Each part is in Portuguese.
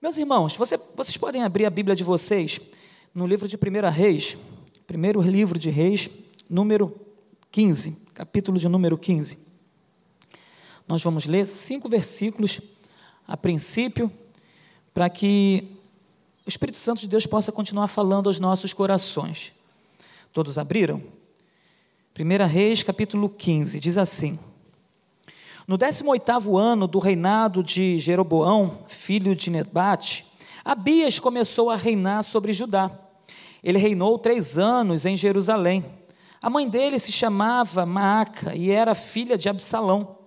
Meus irmãos, você, vocês podem abrir a Bíblia de vocês no livro de 1 Reis, primeiro livro de Reis, número 15, capítulo de número 15. Nós vamos ler cinco versículos a princípio, para que o Espírito Santo de Deus possa continuar falando aos nossos corações. Todos abriram? 1 Reis, capítulo 15, diz assim: No 18 ano do reinado de Jeroboão, filho de Nebate, Abias começou a reinar sobre Judá. Ele reinou três anos em Jerusalém. A mãe dele se chamava Maaca e era filha de Absalão.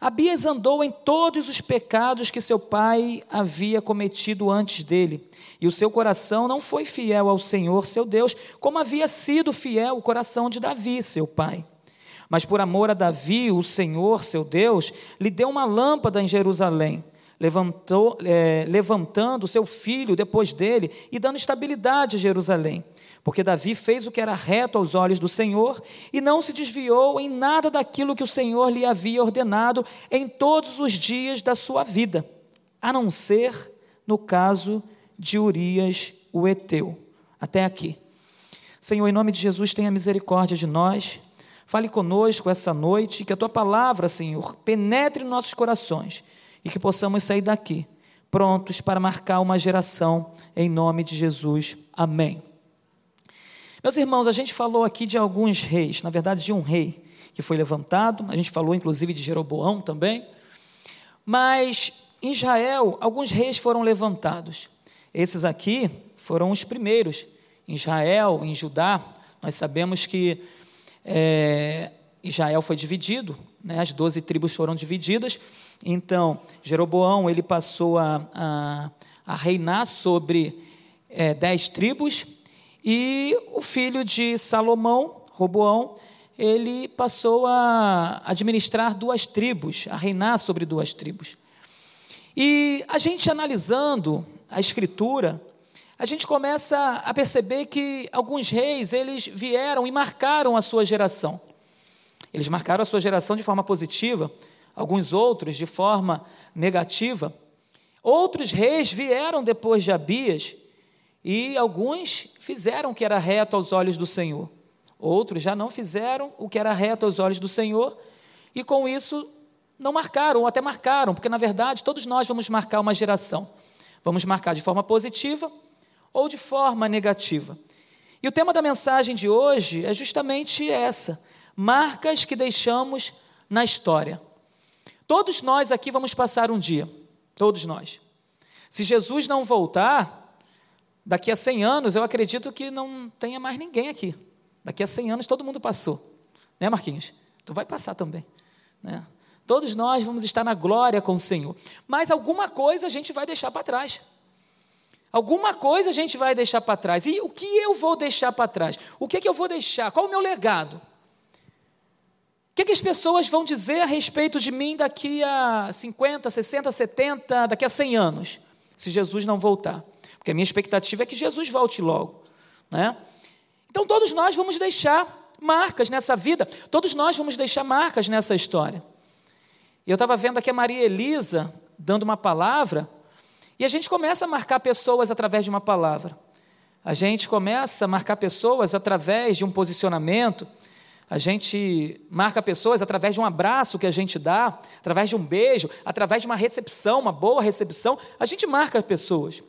Abias andou em todos os pecados que seu pai havia cometido antes dele, e o seu coração não foi fiel ao Senhor, seu Deus, como havia sido fiel o coração de Davi, seu pai. Mas por amor a Davi, o Senhor, seu Deus, lhe deu uma lâmpada em Jerusalém, levantou, é, levantando seu filho depois dele e dando estabilidade a Jerusalém. Porque Davi fez o que era reto aos olhos do Senhor e não se desviou em nada daquilo que o Senhor lhe havia ordenado em todos os dias da sua vida, a não ser no caso de Urias, o Eteu. Até aqui. Senhor, em nome de Jesus, tenha misericórdia de nós. Fale conosco essa noite, que a tua palavra, Senhor, penetre nossos corações e que possamos sair daqui prontos para marcar uma geração em nome de Jesus. Amém. Meus irmãos, a gente falou aqui de alguns reis, na verdade de um rei que foi levantado, a gente falou inclusive de Jeroboão também, mas em Israel alguns reis foram levantados. Esses aqui foram os primeiros. Em Israel, em Judá, nós sabemos que é, Israel foi dividido, né, as doze tribos foram divididas, então Jeroboão ele passou a, a, a reinar sobre é, dez tribos, e o filho de Salomão, Roboão, ele passou a administrar duas tribos, a reinar sobre duas tribos. E a gente analisando a escritura, a gente começa a perceber que alguns reis, eles vieram e marcaram a sua geração. Eles marcaram a sua geração de forma positiva, alguns outros de forma negativa. Outros reis vieram depois de Abias e alguns fizeram o que era reto aos olhos do Senhor. Outros já não fizeram o que era reto aos olhos do Senhor e com isso não marcaram, ou até marcaram, porque na verdade todos nós vamos marcar uma geração. Vamos marcar de forma positiva ou de forma negativa. E o tema da mensagem de hoje é justamente essa: marcas que deixamos na história. Todos nós aqui vamos passar um dia, todos nós. Se Jesus não voltar, Daqui a 100 anos, eu acredito que não tenha mais ninguém aqui. Daqui a 100 anos, todo mundo passou. Né, Marquinhos? Tu vai passar também. Né? Todos nós vamos estar na glória com o Senhor. Mas alguma coisa a gente vai deixar para trás. Alguma coisa a gente vai deixar para trás. E o que eu vou deixar para trás? O que, é que eu vou deixar? Qual o meu legado? O que, é que as pessoas vão dizer a respeito de mim daqui a 50, 60, 70, daqui a 100 anos, se Jesus não voltar? Porque a minha expectativa é que Jesus volte logo. Né? Então todos nós vamos deixar marcas nessa vida, todos nós vamos deixar marcas nessa história. Eu estava vendo aqui a Maria Elisa dando uma palavra, e a gente começa a marcar pessoas através de uma palavra. A gente começa a marcar pessoas através de um posicionamento, a gente marca pessoas através de um abraço que a gente dá, através de um beijo, através de uma recepção, uma boa recepção, a gente marca pessoas.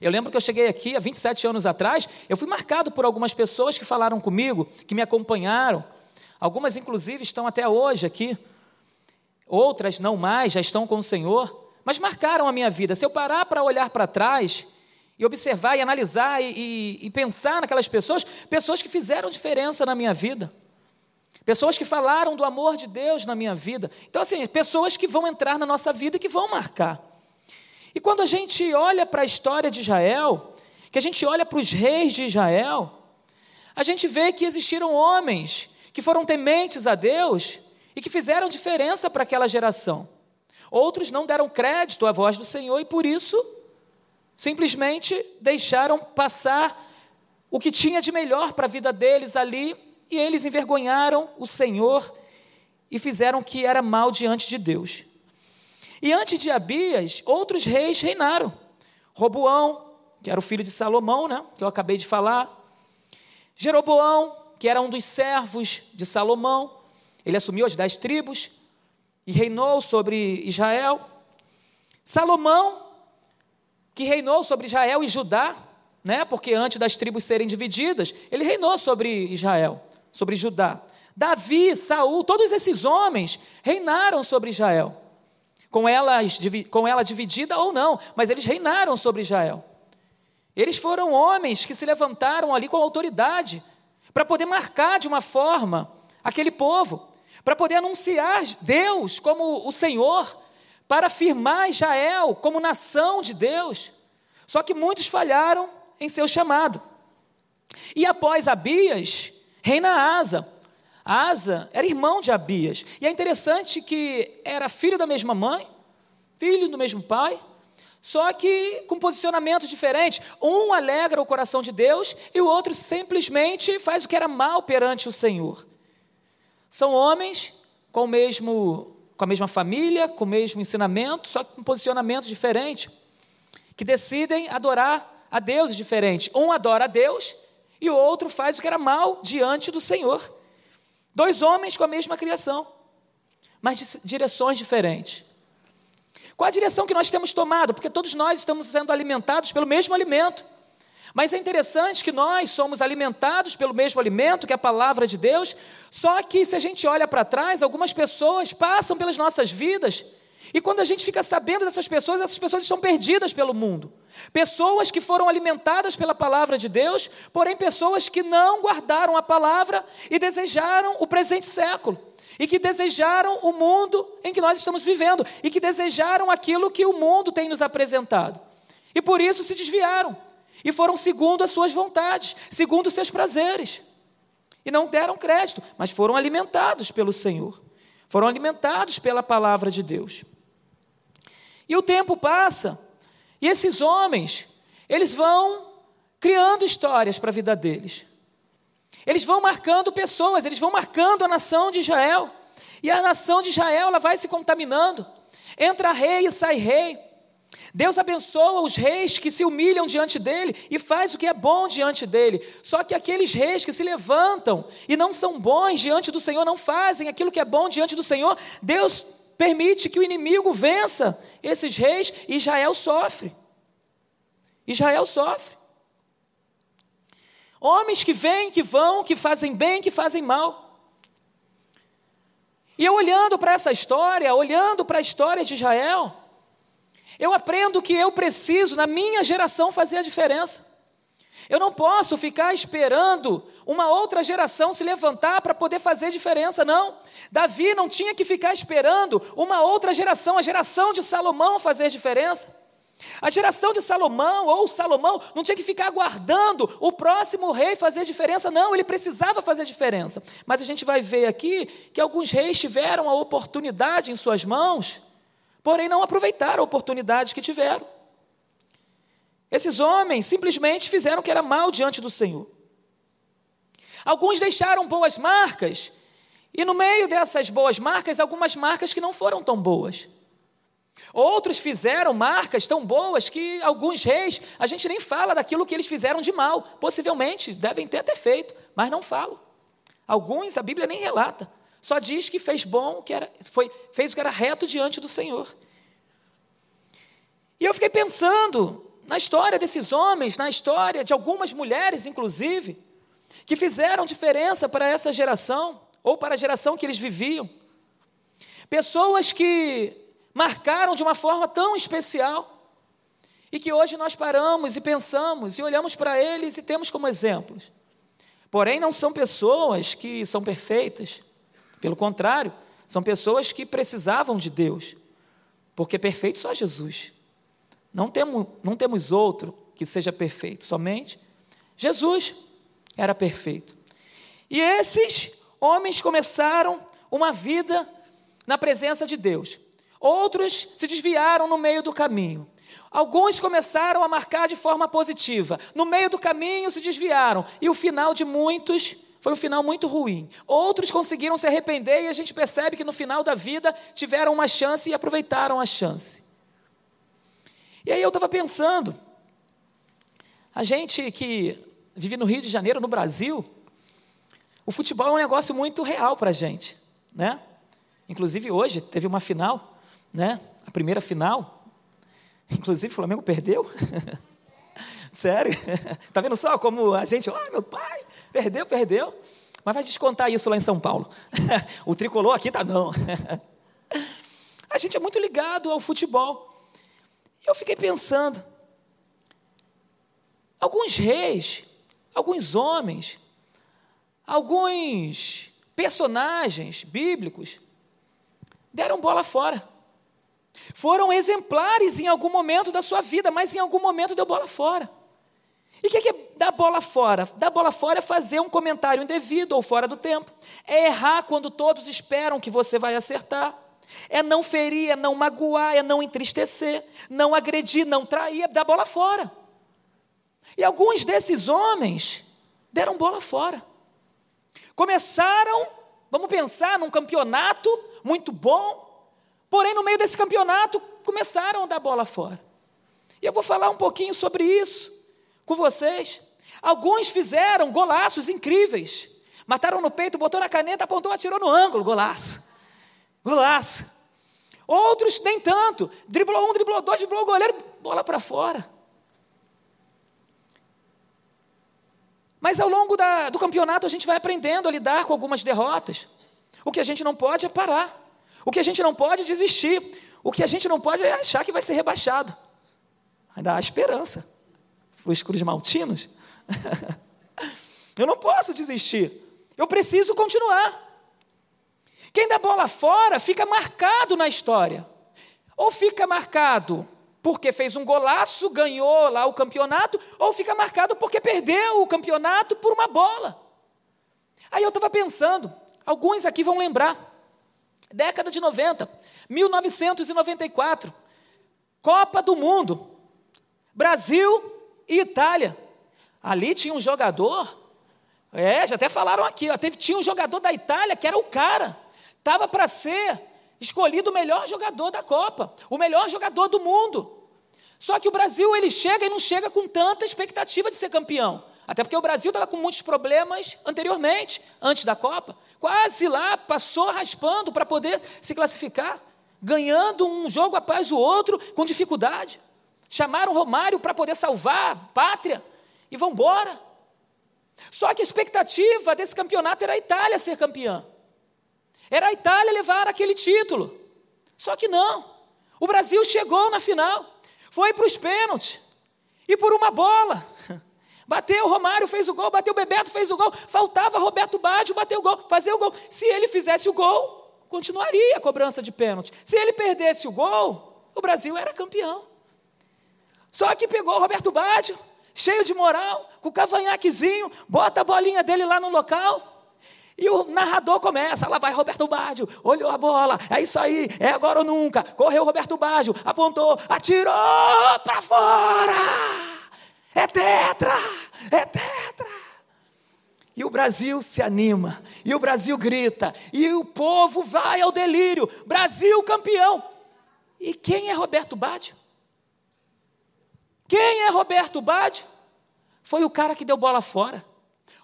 Eu lembro que eu cheguei aqui há 27 anos atrás, eu fui marcado por algumas pessoas que falaram comigo, que me acompanharam. Algumas, inclusive, estão até hoje aqui. Outras não mais, já estão com o Senhor, mas marcaram a minha vida. Se eu parar para olhar para trás e observar e analisar e, e, e pensar naquelas pessoas, pessoas que fizeram diferença na minha vida. Pessoas que falaram do amor de Deus na minha vida. Então, assim, pessoas que vão entrar na nossa vida e que vão marcar. E quando a gente olha para a história de Israel, que a gente olha para os reis de Israel, a gente vê que existiram homens que foram tementes a Deus e que fizeram diferença para aquela geração. Outros não deram crédito à voz do Senhor e por isso simplesmente deixaram passar o que tinha de melhor para a vida deles ali e eles envergonharam o Senhor e fizeram o que era mal diante de Deus. E antes de Abias, outros reis reinaram. Roboão, que era o filho de Salomão, né, que eu acabei de falar. Jeroboão, que era um dos servos de Salomão. Ele assumiu as dez tribos e reinou sobre Israel. Salomão, que reinou sobre Israel e Judá, né? Porque antes das tribos serem divididas, ele reinou sobre Israel, sobre Judá. Davi, Saul, todos esses homens reinaram sobre Israel. Com, elas, com ela dividida ou não, mas eles reinaram sobre Israel. Eles foram homens que se levantaram ali com autoridade para poder marcar de uma forma aquele povo, para poder anunciar Deus como o Senhor, para afirmar Israel como nação de Deus. Só que muitos falharam em seu chamado. E após Abias, reina Asa. Asa era irmão de Abias. E é interessante que era filho da mesma mãe, filho do mesmo pai, só que com posicionamentos diferentes. Um alegra o coração de Deus e o outro simplesmente faz o que era mal perante o Senhor. São homens com o mesmo com a mesma família, com o mesmo ensinamento, só que com posicionamentos diferentes que decidem adorar a deuses diferentes. Um adora a Deus e o outro faz o que era mal diante do Senhor. Dois homens com a mesma criação, mas direções diferentes. Qual a direção que nós temos tomado? Porque todos nós estamos sendo alimentados pelo mesmo alimento. Mas é interessante que nós somos alimentados pelo mesmo alimento, que a palavra de Deus, só que se a gente olha para trás, algumas pessoas passam pelas nossas vidas e quando a gente fica sabendo dessas pessoas, essas pessoas estão perdidas pelo mundo. Pessoas que foram alimentadas pela palavra de Deus, porém pessoas que não guardaram a palavra e desejaram o presente século. E que desejaram o mundo em que nós estamos vivendo. E que desejaram aquilo que o mundo tem nos apresentado. E por isso se desviaram. E foram segundo as suas vontades, segundo os seus prazeres. E não deram crédito, mas foram alimentados pelo Senhor. Foram alimentados pela palavra de Deus. E o tempo passa, e esses homens, eles vão criando histórias para a vida deles. Eles vão marcando pessoas, eles vão marcando a nação de Israel. E a nação de Israel ela vai se contaminando. Entra rei e sai rei. Deus abençoa os reis que se humilham diante dele e faz o que é bom diante dele. Só que aqueles reis que se levantam e não são bons diante do Senhor, não fazem aquilo que é bom diante do Senhor, Deus permite que o inimigo vença esses reis e Israel sofre. Israel sofre. Homens que vêm, que vão, que fazem bem, que fazem mal. E eu olhando para essa história, olhando para a história de Israel, eu aprendo que eu preciso, na minha geração, fazer a diferença. Eu não posso ficar esperando uma outra geração se levantar para poder fazer diferença, não. Davi não tinha que ficar esperando uma outra geração, a geração de Salomão, fazer diferença. A geração de Salomão ou Salomão não tinha que ficar aguardando o próximo rei fazer diferença, não, ele precisava fazer diferença. Mas a gente vai ver aqui que alguns reis tiveram a oportunidade em suas mãos, porém não aproveitaram a oportunidade que tiveram. Esses homens simplesmente fizeram o que era mal diante do Senhor. Alguns deixaram boas marcas, e no meio dessas boas marcas, algumas marcas que não foram tão boas. Outros fizeram marcas tão boas que alguns reis, a gente nem fala daquilo que eles fizeram de mal. Possivelmente devem ter até feito, mas não falam. Alguns a Bíblia nem relata. Só diz que fez bom, que era, foi, fez o que era reto diante do Senhor. E eu fiquei pensando na história desses homens, na história de algumas mulheres, inclusive, que fizeram diferença para essa geração, ou para a geração que eles viviam. Pessoas que marcaram de uma forma tão especial, e que hoje nós paramos e pensamos e olhamos para eles e temos como exemplos. Porém, não são pessoas que são perfeitas, pelo contrário, são pessoas que precisavam de Deus, porque perfeito só Jesus. Não temos, não temos outro que seja perfeito, somente Jesus era perfeito. E esses homens começaram uma vida na presença de Deus. Outros se desviaram no meio do caminho. Alguns começaram a marcar de forma positiva. No meio do caminho se desviaram. E o final de muitos foi um final muito ruim. Outros conseguiram se arrepender e a gente percebe que no final da vida tiveram uma chance e aproveitaram a chance. E aí eu estava pensando, a gente que vive no Rio de Janeiro, no Brasil, o futebol é um negócio muito real para a gente, né? Inclusive hoje teve uma final, né? A primeira final. Inclusive o Flamengo perdeu. Sério? Tá vendo só como a gente, ai meu pai, perdeu, perdeu. Mas vai descontar isso lá em São Paulo. o tricolor aqui tá não. a gente é muito ligado ao futebol. E eu fiquei pensando, alguns reis, alguns homens, alguns personagens bíblicos deram bola fora. Foram exemplares em algum momento da sua vida, mas em algum momento deu bola fora. E o que é dar bola fora? Dar bola fora é fazer um comentário indevido ou fora do tempo. É errar quando todos esperam que você vai acertar. É não ferir, é não magoar, é não entristecer, não agredir, não trair, é dar bola fora. E alguns desses homens deram bola fora. Começaram, vamos pensar, num campeonato muito bom, porém no meio desse campeonato começaram a dar bola fora. E eu vou falar um pouquinho sobre isso com vocês. Alguns fizeram golaços incríveis. Mataram no peito, botou na caneta, apontou, atirou no ângulo, golaço. Golaço. Outros nem tanto. Driblou um, driblou dois, driblou o goleiro, bola para fora. Mas ao longo da, do campeonato a gente vai aprendendo a lidar com algumas derrotas. O que a gente não pode é parar. O que a gente não pode é desistir. O que a gente não pode é achar que vai ser rebaixado. Ainda há esperança para os Cruz Maltinos. Eu não posso desistir. Eu preciso continuar. Quem dá bola fora fica marcado na história. Ou fica marcado porque fez um golaço, ganhou lá o campeonato, ou fica marcado porque perdeu o campeonato por uma bola. Aí eu estava pensando, alguns aqui vão lembrar, década de 90, 1994, Copa do Mundo, Brasil e Itália. Ali tinha um jogador, é, já até falaram aqui, ó, teve, tinha um jogador da Itália que era o cara, estava para ser escolhido o melhor jogador da Copa, o melhor jogador do mundo. Só que o Brasil ele chega e não chega com tanta expectativa de ser campeão. Até porque o Brasil estava com muitos problemas anteriormente, antes da Copa. Quase lá, passou raspando para poder se classificar, ganhando um jogo após o outro com dificuldade. Chamaram Romário para poder salvar a pátria e vão embora. Só que a expectativa desse campeonato era a Itália ser campeã. Era a Itália levar aquele título. Só que não. O Brasil chegou na final, foi para os pênaltis e por uma bola. Bateu, o Romário fez o gol, bateu Bebeto, fez o gol. Faltava Roberto Baggio bater o gol, fazer o gol. Se ele fizesse o gol, continuaria a cobrança de pênalti. Se ele perdesse o gol, o Brasil era campeão. Só que pegou o Roberto Baggio, cheio de moral, com o cavanhaquezinho, bota a bolinha dele lá no local. E o narrador começa, lá vai Roberto Baggio, olhou a bola, é isso aí, é agora ou nunca. Correu Roberto Baggio, apontou, atirou para fora. É tetra, é tetra. E o Brasil se anima, e o Brasil grita, e o povo vai ao delírio. Brasil campeão. E quem é Roberto Baggio? Quem é Roberto Baggio? Foi o cara que deu bola fora.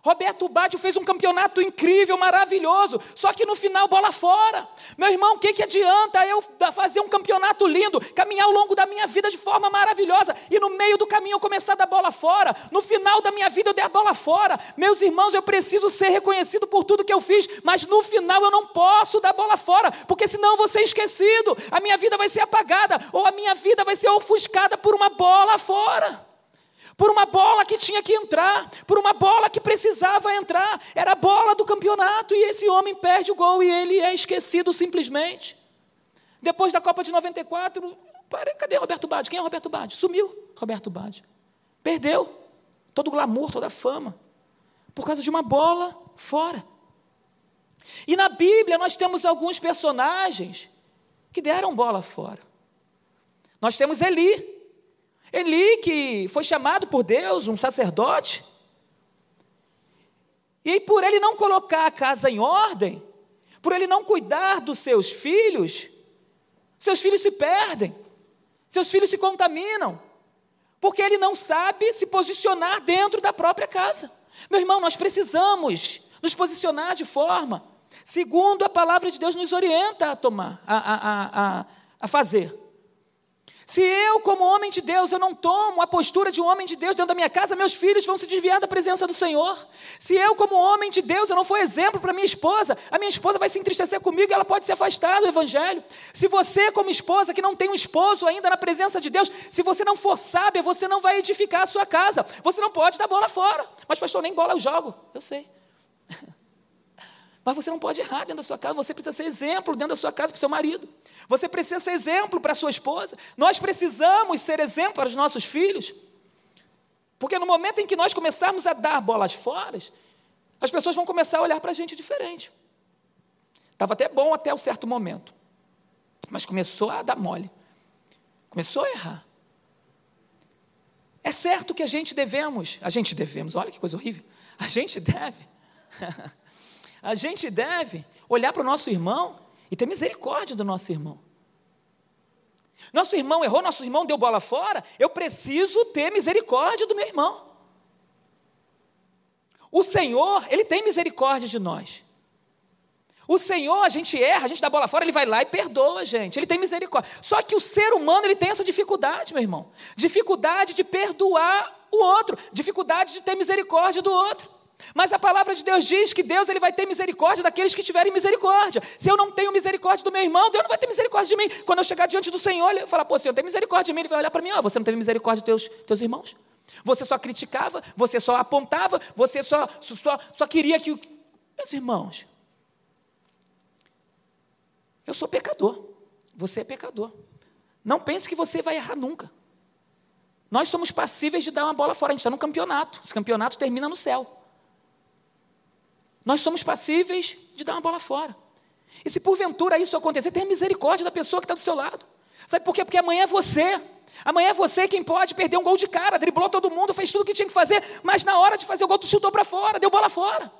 Roberto Baggio fez um campeonato incrível, maravilhoso, só que no final bola fora. Meu irmão, o que, que adianta eu fazer um campeonato lindo, caminhar ao longo da minha vida de forma maravilhosa e no meio do caminho eu começar a dar bola fora? No final da minha vida eu der a bola fora. Meus irmãos, eu preciso ser reconhecido por tudo que eu fiz, mas no final eu não posso dar bola fora, porque senão eu vou ser esquecido, a minha vida vai ser apagada ou a minha vida vai ser ofuscada por uma bola fora por uma bola que tinha que entrar, por uma bola que precisava entrar, era a bola do campeonato, e esse homem perde o gol e ele é esquecido simplesmente. Depois da Copa de 94, cadê Roberto Baggio? Quem é Roberto Baggio? Sumiu Roberto Baggio. Perdeu todo o glamour, toda a fama, por causa de uma bola fora. E na Bíblia nós temos alguns personagens que deram bola fora. Nós temos Eli, Eli, que foi chamado por Deus, um sacerdote, E por ele não colocar a casa em ordem, por ele não cuidar dos seus filhos, seus filhos se perdem, seus filhos se contaminam, porque ele não sabe se posicionar dentro da própria casa. Meu irmão, nós precisamos nos posicionar de forma segundo a palavra de Deus nos orienta a tomar, a, a, a, a fazer. Se eu, como homem de Deus, eu não tomo a postura de um homem de Deus dentro da minha casa, meus filhos vão se desviar da presença do Senhor. Se eu, como homem de Deus, eu não for exemplo para minha esposa, a minha esposa vai se entristecer comigo e ela pode se afastar do Evangelho. Se você, como esposa, que não tem um esposo ainda na presença de Deus, se você não for sábia, você não vai edificar a sua casa. Você não pode dar bola fora. Mas, pastor, nem bola eu jogo. Eu sei. Mas você não pode errar dentro da sua casa, você precisa ser exemplo dentro da sua casa para o seu marido. Você precisa ser exemplo para a sua esposa. Nós precisamos ser exemplo para os nossos filhos. Porque no momento em que nós começarmos a dar bolas fora, as pessoas vão começar a olhar para a gente diferente. Estava até bom até um certo momento. Mas começou a dar mole. Começou a errar. É certo que a gente devemos, a gente devemos, olha que coisa horrível. A gente deve a gente deve olhar para o nosso irmão e ter misericórdia do nosso irmão. Nosso irmão errou, nosso irmão deu bola fora, eu preciso ter misericórdia do meu irmão. O Senhor, Ele tem misericórdia de nós. O Senhor, a gente erra, a gente dá bola fora, Ele vai lá e perdoa a gente. Ele tem misericórdia. Só que o ser humano, ele tem essa dificuldade, meu irmão. Dificuldade de perdoar o outro. Dificuldade de ter misericórdia do outro. Mas a palavra de Deus diz que Deus ele vai ter misericórdia daqueles que tiverem misericórdia. Se eu não tenho misericórdia do meu irmão, Deus não vai ter misericórdia de mim. Quando eu chegar diante do Senhor, ele vai falar, pô, Senhor, tem misericórdia de mim. Ele vai olhar para mim, ó, você não teve misericórdia dos teus, teus irmãos? Você só criticava, você só apontava, você só, só, só queria que... Meus irmãos, eu sou pecador, você é pecador. Não pense que você vai errar nunca. Nós somos passíveis de dar uma bola fora, a gente está no campeonato. Esse campeonato termina no céu. Nós somos passíveis de dar uma bola fora. E se porventura isso acontecer, tenha misericórdia da pessoa que está do seu lado. Sabe por quê? Porque amanhã é você. Amanhã é você quem pode perder um gol de cara, driblou todo mundo, fez tudo o que tinha que fazer, mas na hora de fazer o gol, tu chutou para fora, deu bola fora.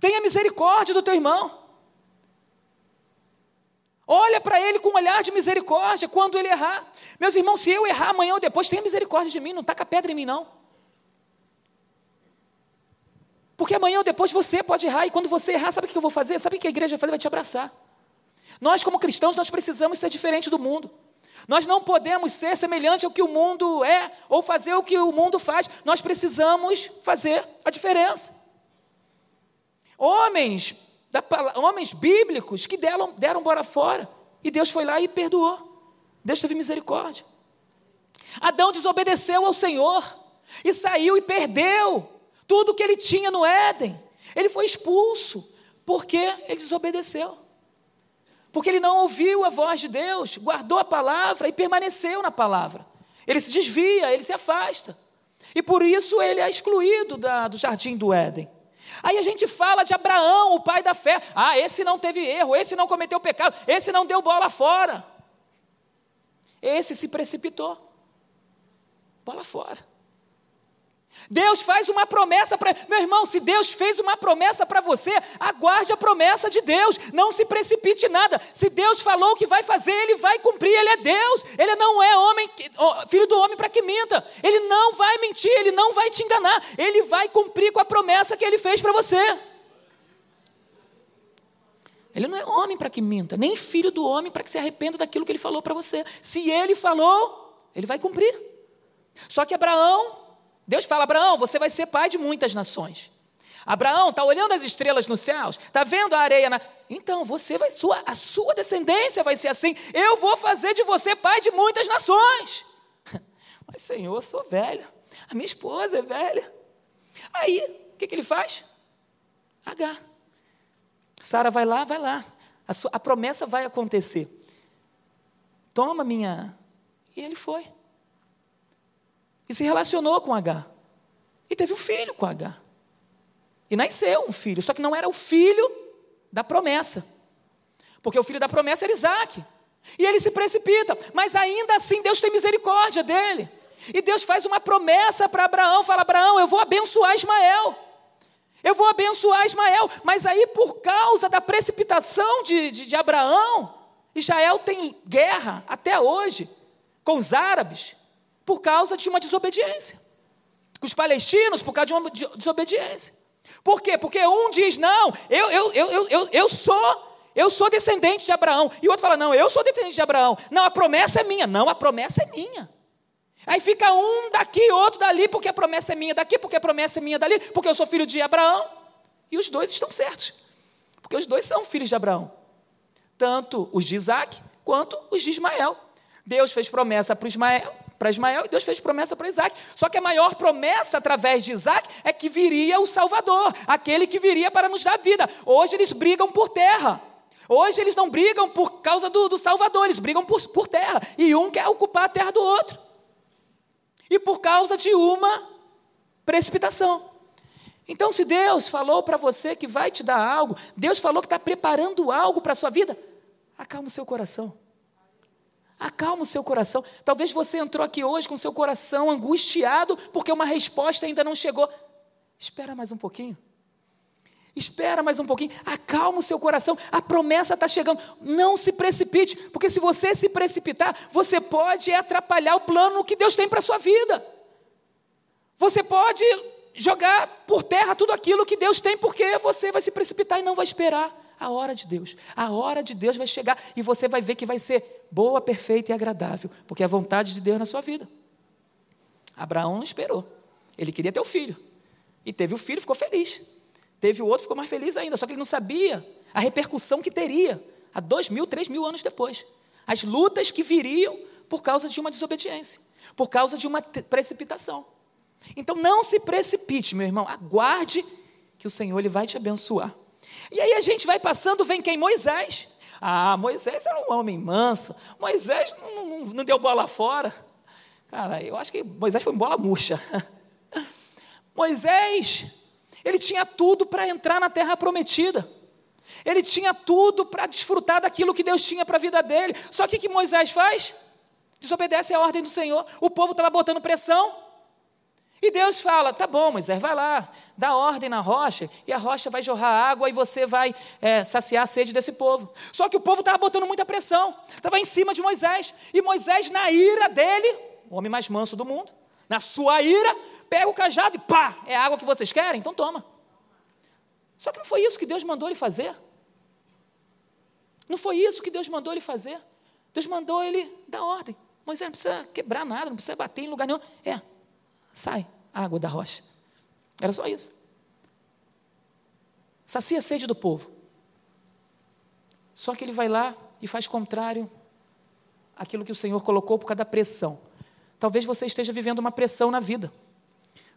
Tenha misericórdia do teu irmão. Olha para ele com um olhar de misericórdia quando ele errar. Meus irmãos, se eu errar amanhã ou depois, tenha misericórdia de mim, não taca pedra em mim, não. Porque amanhã ou depois você pode errar, e quando você errar, sabe o que eu vou fazer? Sabe o que a igreja vai fazer? Vai te abraçar. Nós, como cristãos, nós precisamos ser diferente do mundo. Nós não podemos ser semelhante ao que o mundo é, ou fazer o que o mundo faz. Nós precisamos fazer a diferença. Homens, da, homens bíblicos que deram, deram bora fora, e Deus foi lá e perdoou. Deus teve misericórdia. Adão desobedeceu ao Senhor, e saiu e perdeu tudo que ele tinha no Éden. Ele foi expulso porque ele desobedeceu. Porque ele não ouviu a voz de Deus, guardou a palavra e permaneceu na palavra. Ele se desvia, ele se afasta. E por isso ele é excluído da, do jardim do Éden. Aí a gente fala de Abraão, o pai da fé. Ah, esse não teve erro, esse não cometeu pecado, esse não deu bola fora. Esse se precipitou. Bola fora. Deus faz uma promessa para. Meu irmão, se Deus fez uma promessa para você, aguarde a promessa de Deus. Não se precipite nada. Se Deus falou que vai fazer, Ele vai cumprir. Ele é Deus. Ele não é homem, filho do homem para que minta. Ele não vai mentir, Ele não vai te enganar. Ele vai cumprir com a promessa que Ele fez para você. Ele não é homem para que minta, nem filho do homem para que se arrependa daquilo que ele falou para você. Se ele falou, ele vai cumprir. Só que Abraão Deus fala: Abraão, você vai ser pai de muitas nações. Abraão está olhando as estrelas nos céus, está vendo a areia na. Então você vai, sua, a sua descendência vai ser assim. Eu vou fazer de você pai de muitas nações. Mas Senhor, eu sou velho. A minha esposa é velha. Aí, o que, que ele faz? H. Sara vai lá, vai lá. A, sua, a promessa vai acontecer. Toma minha. E ele foi e se relacionou com H. E teve um filho com H. E nasceu um filho, só que não era o filho da promessa. Porque o filho da promessa era Isaac. E ele se precipita, mas ainda assim Deus tem misericórdia dele. E Deus faz uma promessa para Abraão: fala, Abraão, eu vou abençoar Ismael. Eu vou abençoar Ismael. Mas aí, por causa da precipitação de, de, de Abraão, Israel tem guerra até hoje com os árabes por causa de uma desobediência. Com os palestinos por causa de uma desobediência. Por quê? Porque um diz, não, eu, eu, eu, eu, eu sou eu sou descendente de Abraão. E o outro fala: Não, eu sou descendente de Abraão. Não, a promessa é minha. Não, a promessa é minha. Aí fica um daqui, outro dali, porque a promessa é minha daqui, porque a promessa é minha dali, porque eu sou filho de Abraão. E os dois estão certos. Porque os dois são filhos de Abraão. Tanto os de Isaac quanto os de Ismael. Deus fez promessa para Ismael, para Ismael e Deus fez promessa para Isaac. Só que a maior promessa através de Isaac é que viria o Salvador, aquele que viria para nos dar vida. Hoje eles brigam por terra. Hoje eles não brigam por causa do, do Salvador, eles brigam por, por terra. E um quer ocupar a terra do outro. E por causa de uma precipitação. Então, se Deus falou para você que vai te dar algo, Deus falou que está preparando algo para a sua vida, acalma o seu coração. Acalma o seu coração. Talvez você entrou aqui hoje com seu coração angustiado porque uma resposta ainda não chegou. Espera mais um pouquinho. Espera mais um pouquinho, acalma o seu coração, a promessa está chegando. Não se precipite, porque se você se precipitar, você pode atrapalhar o plano que Deus tem para a sua vida. Você pode jogar por terra tudo aquilo que Deus tem, porque você vai se precipitar e não vai esperar a hora de Deus. A hora de Deus vai chegar e você vai ver que vai ser boa, perfeita e agradável, porque é a vontade de Deus na sua vida. Abraão não esperou, ele queria ter o filho, e teve o filho, ficou feliz. Teve o outro, ficou mais feliz ainda, só que ele não sabia a repercussão que teria há dois mil, três mil anos depois. As lutas que viriam por causa de uma desobediência, por causa de uma precipitação. Então não se precipite, meu irmão, aguarde que o Senhor ele vai te abençoar. E aí a gente vai passando, vem quem? Moisés. Ah, Moisés era um homem manso. Moisés não, não, não deu bola fora. Cara, eu acho que Moisés foi bola murcha. Moisés ele tinha tudo para entrar na terra prometida. Ele tinha tudo para desfrutar daquilo que Deus tinha para a vida dele. Só que o que Moisés faz? Desobedece à ordem do Senhor. O povo estava botando pressão. E Deus fala: tá bom, Moisés, vai lá, dá ordem na rocha, e a rocha vai jorrar água e você vai é, saciar a sede desse povo. Só que o povo estava botando muita pressão, estava em cima de Moisés. E Moisés, na ira dele, o homem mais manso do mundo, na sua ira, pega o cajado e pá, é a água que vocês querem? Então toma. Só que não foi isso que Deus mandou ele fazer. Não foi isso que Deus mandou ele fazer. Deus mandou ele dar ordem. Moisés não precisa quebrar nada, não precisa bater em lugar nenhum. É, sai água da rocha. Era só isso. Sacia a sede do povo. Só que ele vai lá e faz contrário àquilo que o Senhor colocou por causa da pressão. Talvez você esteja vivendo uma pressão na vida.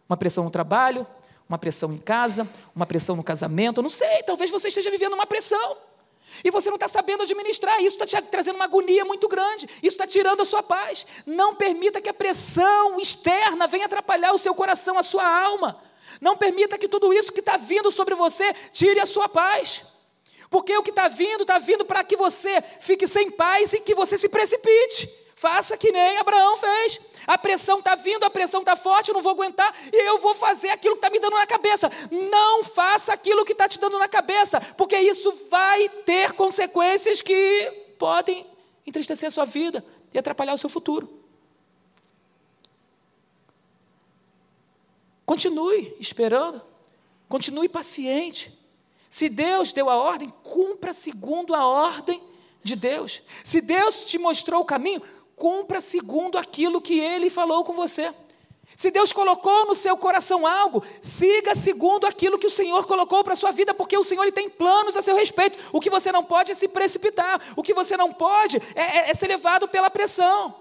Uma pressão no trabalho, uma pressão em casa, uma pressão no casamento, eu não sei, talvez você esteja vivendo uma pressão. E você não está sabendo administrar, isso está te trazendo uma agonia muito grande, isso está tirando a sua paz. Não permita que a pressão externa venha atrapalhar o seu coração, a sua alma. Não permita que tudo isso que está vindo sobre você tire a sua paz. Porque o que está vindo, está vindo para que você fique sem paz e que você se precipite. Faça que nem Abraão fez. A pressão está vindo, a pressão está forte, eu não vou aguentar e eu vou fazer aquilo que está me dando na cabeça. Não faça aquilo que está te dando na cabeça, porque isso vai ter consequências que podem entristecer a sua vida e atrapalhar o seu futuro. Continue esperando, continue paciente. Se Deus deu a ordem, cumpra segundo a ordem de Deus. Se Deus te mostrou o caminho, cumpra segundo aquilo que ele falou com você. Se Deus colocou no seu coração algo, siga segundo aquilo que o Senhor colocou para a sua vida, porque o Senhor ele tem planos a seu respeito. O que você não pode é se precipitar, o que você não pode é, é, é ser levado pela pressão.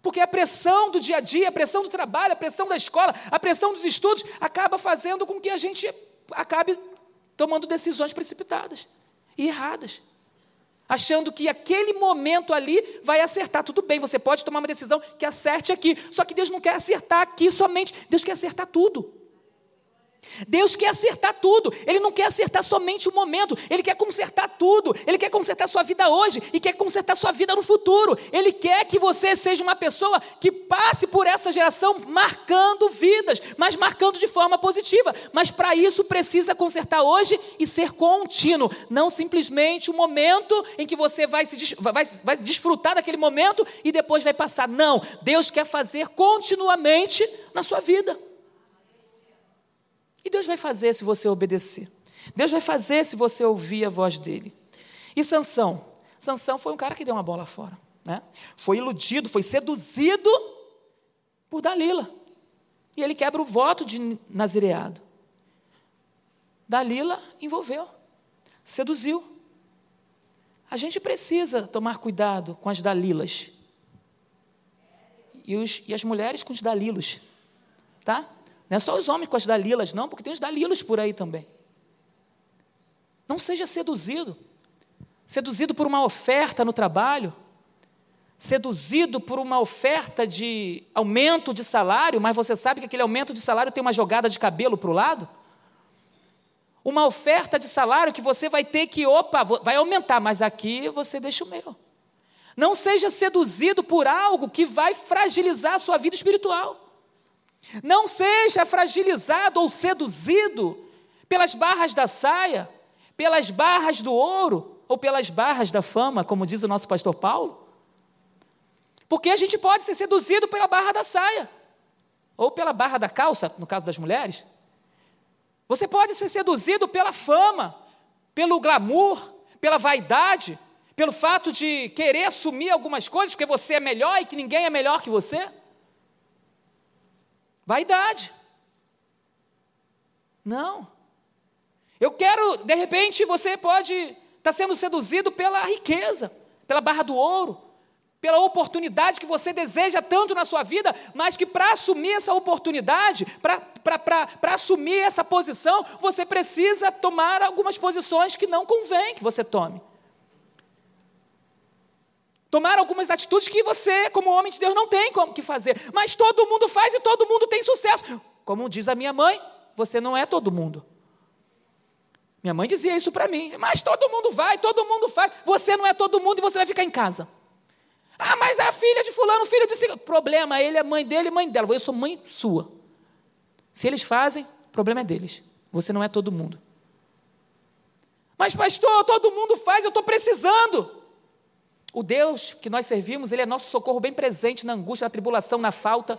Porque a pressão do dia a dia, a pressão do trabalho, a pressão da escola, a pressão dos estudos, acaba fazendo com que a gente acabe tomando decisões precipitadas e erradas achando que aquele momento ali vai acertar. Tudo bem, você pode tomar uma decisão que acerte aqui, só que Deus não quer acertar aqui somente, Deus quer acertar tudo. Deus quer acertar tudo, Ele não quer acertar somente o momento, Ele quer consertar tudo, Ele quer consertar sua vida hoje e quer consertar sua vida no futuro. Ele quer que você seja uma pessoa que passe por essa geração marcando vidas, mas marcando de forma positiva. Mas para isso precisa consertar hoje e ser contínuo, não simplesmente o momento em que você vai, se, vai, vai desfrutar daquele momento e depois vai passar. Não, Deus quer fazer continuamente na sua vida. E Deus vai fazer se você obedecer. Deus vai fazer se você ouvir a voz dele. E Sansão? Sansão foi um cara que deu uma bola fora. Né? Foi iludido, foi seduzido por Dalila. E ele quebra o voto de nazireado. Dalila envolveu, seduziu. A gente precisa tomar cuidado com as Dalilas. E, os, e as mulheres com os Dalilos. Tá? Não é só os homens com as Dalilas, não, porque tem os Dalilos por aí também. Não seja seduzido. Seduzido por uma oferta no trabalho, seduzido por uma oferta de aumento de salário, mas você sabe que aquele aumento de salário tem uma jogada de cabelo para o lado? Uma oferta de salário que você vai ter que, opa, vai aumentar, mas aqui você deixa o meu. Não seja seduzido por algo que vai fragilizar a sua vida espiritual. Não seja fragilizado ou seduzido pelas barras da saia, pelas barras do ouro ou pelas barras da fama, como diz o nosso pastor Paulo. Porque a gente pode ser seduzido pela barra da saia, ou pela barra da calça, no caso das mulheres. Você pode ser seduzido pela fama, pelo glamour, pela vaidade, pelo fato de querer assumir algumas coisas porque você é melhor e que ninguém é melhor que você. Vaidade. Não. Eu quero, de repente, você pode estar tá sendo seduzido pela riqueza, pela barra do ouro, pela oportunidade que você deseja tanto na sua vida, mas que para assumir essa oportunidade, para assumir essa posição, você precisa tomar algumas posições que não convém que você tome. Tomar algumas atitudes que você, como homem de Deus, não tem como que fazer. Mas todo mundo faz e todo mundo tem sucesso. Como diz a minha mãe, você não é todo mundo. Minha mãe dizia isso para mim. Mas todo mundo vai, todo mundo faz. Você não é todo mundo e você vai ficar em casa. Ah, mas é a filha de fulano, filho de ciclo. Problema, ele é mãe dele e mãe dela. Eu sou mãe sua. Se eles fazem, problema é deles. Você não é todo mundo. Mas, pastor, todo mundo faz, eu estou precisando. O Deus que nós servimos, Ele é nosso socorro bem presente na angústia, na tribulação, na falta,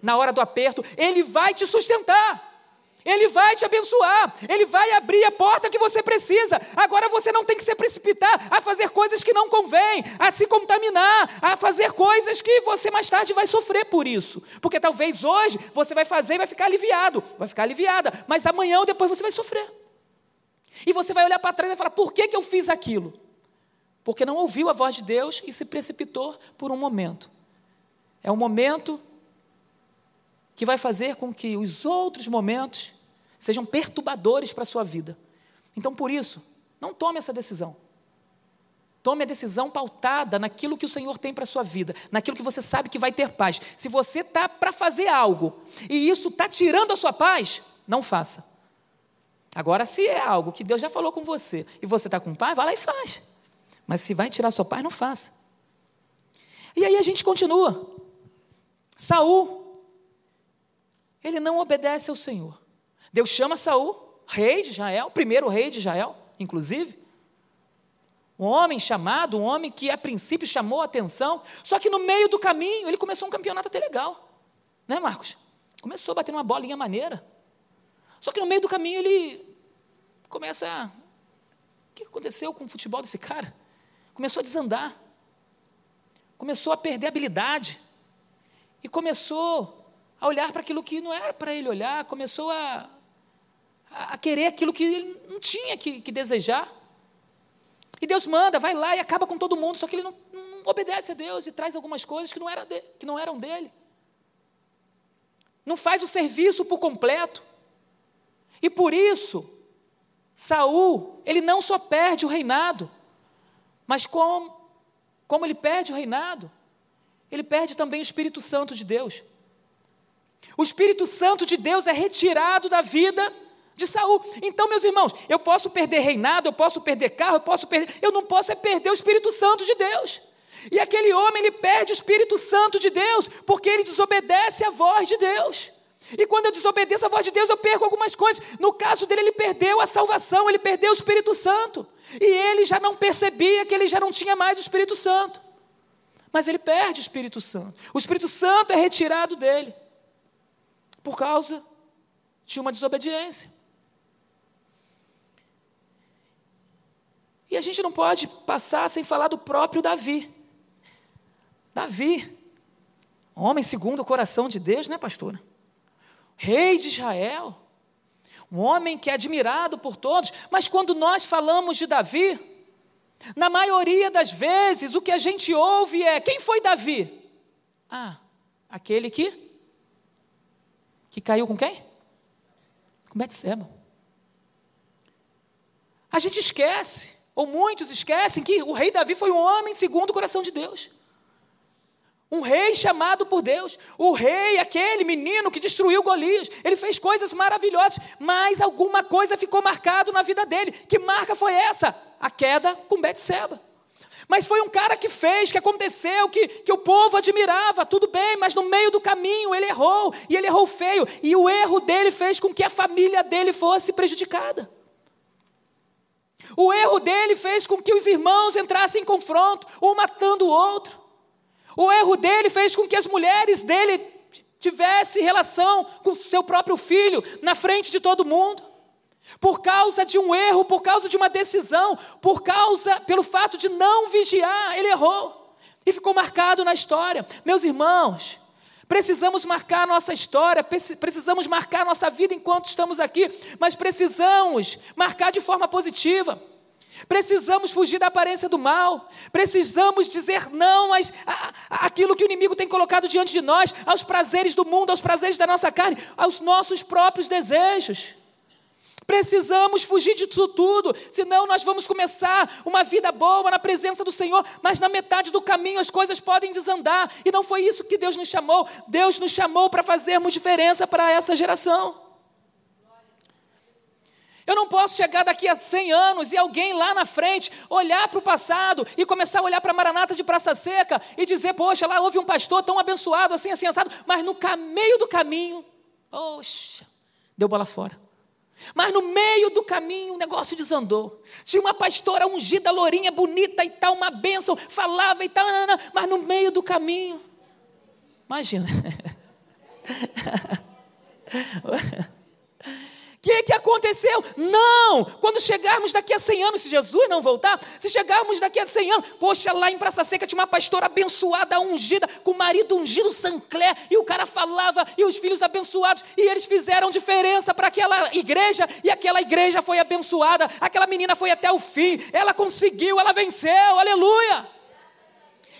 na hora do aperto. Ele vai te sustentar. Ele vai te abençoar, Ele vai abrir a porta que você precisa. Agora você não tem que se precipitar a fazer coisas que não convêm, a se contaminar, a fazer coisas que você mais tarde vai sofrer por isso. Porque talvez hoje você vai fazer e vai ficar aliviado, vai ficar aliviada, mas amanhã ou depois você vai sofrer. E você vai olhar para trás e vai falar: por que, que eu fiz aquilo? Porque não ouviu a voz de Deus e se precipitou por um momento. É um momento que vai fazer com que os outros momentos sejam perturbadores para a sua vida. Então, por isso, não tome essa decisão. Tome a decisão pautada naquilo que o Senhor tem para a sua vida, naquilo que você sabe que vai ter paz. Se você está para fazer algo e isso está tirando a sua paz, não faça. Agora, se é algo que Deus já falou com você e você está com paz, vá lá e faz. Mas se vai tirar sua paz, não faça. E aí a gente continua. Saul, ele não obedece ao Senhor. Deus chama Saul, rei de Israel, primeiro rei de Israel, inclusive. Um homem chamado, um homem que a princípio chamou a atenção, só que no meio do caminho ele começou um campeonato até legal. Né, Marcos? Começou a bater uma bolinha maneira. Só que no meio do caminho ele começa. O que aconteceu com o futebol desse cara? Começou a desandar, começou a perder habilidade, e começou a olhar para aquilo que não era para ele olhar, começou a, a querer aquilo que ele não tinha que, que, desejar. E Deus manda, vai lá e acaba com todo mundo, só que ele não, não obedece a Deus e traz algumas coisas que não, era de, que não eram dele. Não faz o serviço por completo. E por isso, Saul, ele não só perde o reinado, mas como, como ele perde o reinado, ele perde também o Espírito Santo de Deus. O Espírito Santo de Deus é retirado da vida de Saul. Então, meus irmãos, eu posso perder reinado, eu posso perder carro, eu posso perder, eu não posso é perder o Espírito Santo de Deus. E aquele homem, ele perde o Espírito Santo de Deus, porque ele desobedece a voz de Deus. E quando eu desobedeço a voz de Deus, eu perco algumas coisas. No caso dele, ele perdeu a salvação, ele perdeu o Espírito Santo. E ele já não percebia que ele já não tinha mais o Espírito Santo. Mas ele perde o Espírito Santo. O Espírito Santo é retirado dele por causa de uma desobediência. E a gente não pode passar sem falar do próprio Davi. Davi, homem segundo o coração de Deus, né, pastora? Rei de Israel, um homem que é admirado por todos, mas quando nós falamos de Davi, na maioria das vezes o que a gente ouve é: quem foi Davi? Ah, aquele que que caiu com quem? Com Betseba. A gente esquece, ou muitos esquecem, que o rei Davi foi um homem segundo o coração de Deus. Um rei chamado por Deus. O rei, aquele menino que destruiu Golias. Ele fez coisas maravilhosas, mas alguma coisa ficou marcado na vida dele. Que marca foi essa? A queda com Betseba. Mas foi um cara que fez, que aconteceu, que, que o povo admirava, tudo bem, mas no meio do caminho ele errou, e ele errou feio, e o erro dele fez com que a família dele fosse prejudicada. O erro dele fez com que os irmãos entrassem em confronto, um matando o outro. O erro dele fez com que as mulheres dele tivessem relação com seu próprio filho na frente de todo mundo. Por causa de um erro, por causa de uma decisão, por causa, pelo fato de não vigiar, ele errou e ficou marcado na história. Meus irmãos, precisamos marcar nossa história, precisamos marcar nossa vida enquanto estamos aqui, mas precisamos marcar de forma positiva. Precisamos fugir da aparência do mal, precisamos dizer não às, a, àquilo que o inimigo tem colocado diante de nós, aos prazeres do mundo, aos prazeres da nossa carne, aos nossos próprios desejos. Precisamos fugir disso tudo, senão nós vamos começar uma vida boa na presença do Senhor, mas na metade do caminho as coisas podem desandar, e não foi isso que Deus nos chamou. Deus nos chamou para fazermos diferença para essa geração. Eu não posso chegar daqui a 100 anos e alguém lá na frente olhar para o passado e começar a olhar para a Maranata de Praça Seca e dizer: Poxa, lá houve um pastor tão abençoado, assim, assim, assado, mas no meio do caminho, poxa, deu bola fora. Mas no meio do caminho o negócio desandou. Tinha uma pastora ungida, lourinha, bonita e tal, uma bênção, falava e tal, mas no meio do caminho. Imagina. Que, que aconteceu? Não! Quando chegarmos daqui a 100 anos, se Jesus não voltar, se chegarmos daqui a 100 anos, poxa, lá em Praça Seca tinha uma pastora abençoada, ungida, com o marido ungido, Sancler, e o cara falava, e os filhos abençoados, e eles fizeram diferença para aquela igreja, e aquela igreja foi abençoada, aquela menina foi até o fim, ela conseguiu, ela venceu, aleluia!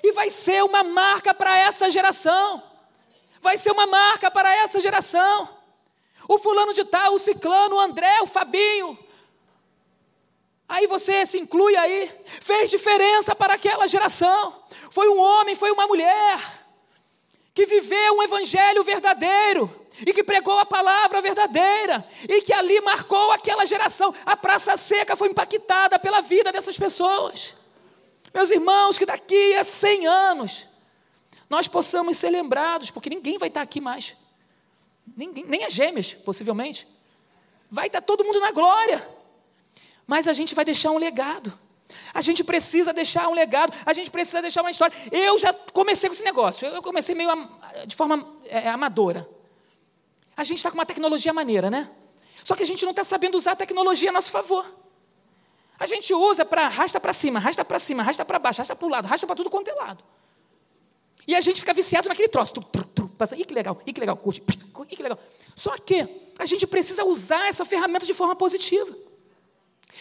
E vai ser uma marca para essa geração, vai ser uma marca para essa geração. O fulano de tal, o ciclano, o André, o Fabinho. Aí você se inclui aí, fez diferença para aquela geração. Foi um homem, foi uma mulher que viveu um evangelho verdadeiro e que pregou a palavra verdadeira e que ali marcou aquela geração. A Praça Seca foi impactada pela vida dessas pessoas. Meus irmãos, que daqui a 100 anos nós possamos ser lembrados, porque ninguém vai estar aqui mais. Ninguém, nem as gêmeas, possivelmente. Vai estar todo mundo na glória. Mas a gente vai deixar um legado. A gente precisa deixar um legado, a gente precisa deixar uma história. Eu já comecei com esse negócio, eu comecei meio de forma é, amadora. A gente está com uma tecnologia maneira, né? Só que a gente não está sabendo usar a tecnologia a nosso favor. A gente usa para arrasta para cima, arrasta para cima, arrasta para baixo, arrasta para o lado, arrasta para tudo quanto é lado. E a gente fica viciado naquele troço. Passa, ih, que legal, ih, que legal, curte, ih, que legal. Só que a gente precisa usar essa ferramenta de forma positiva.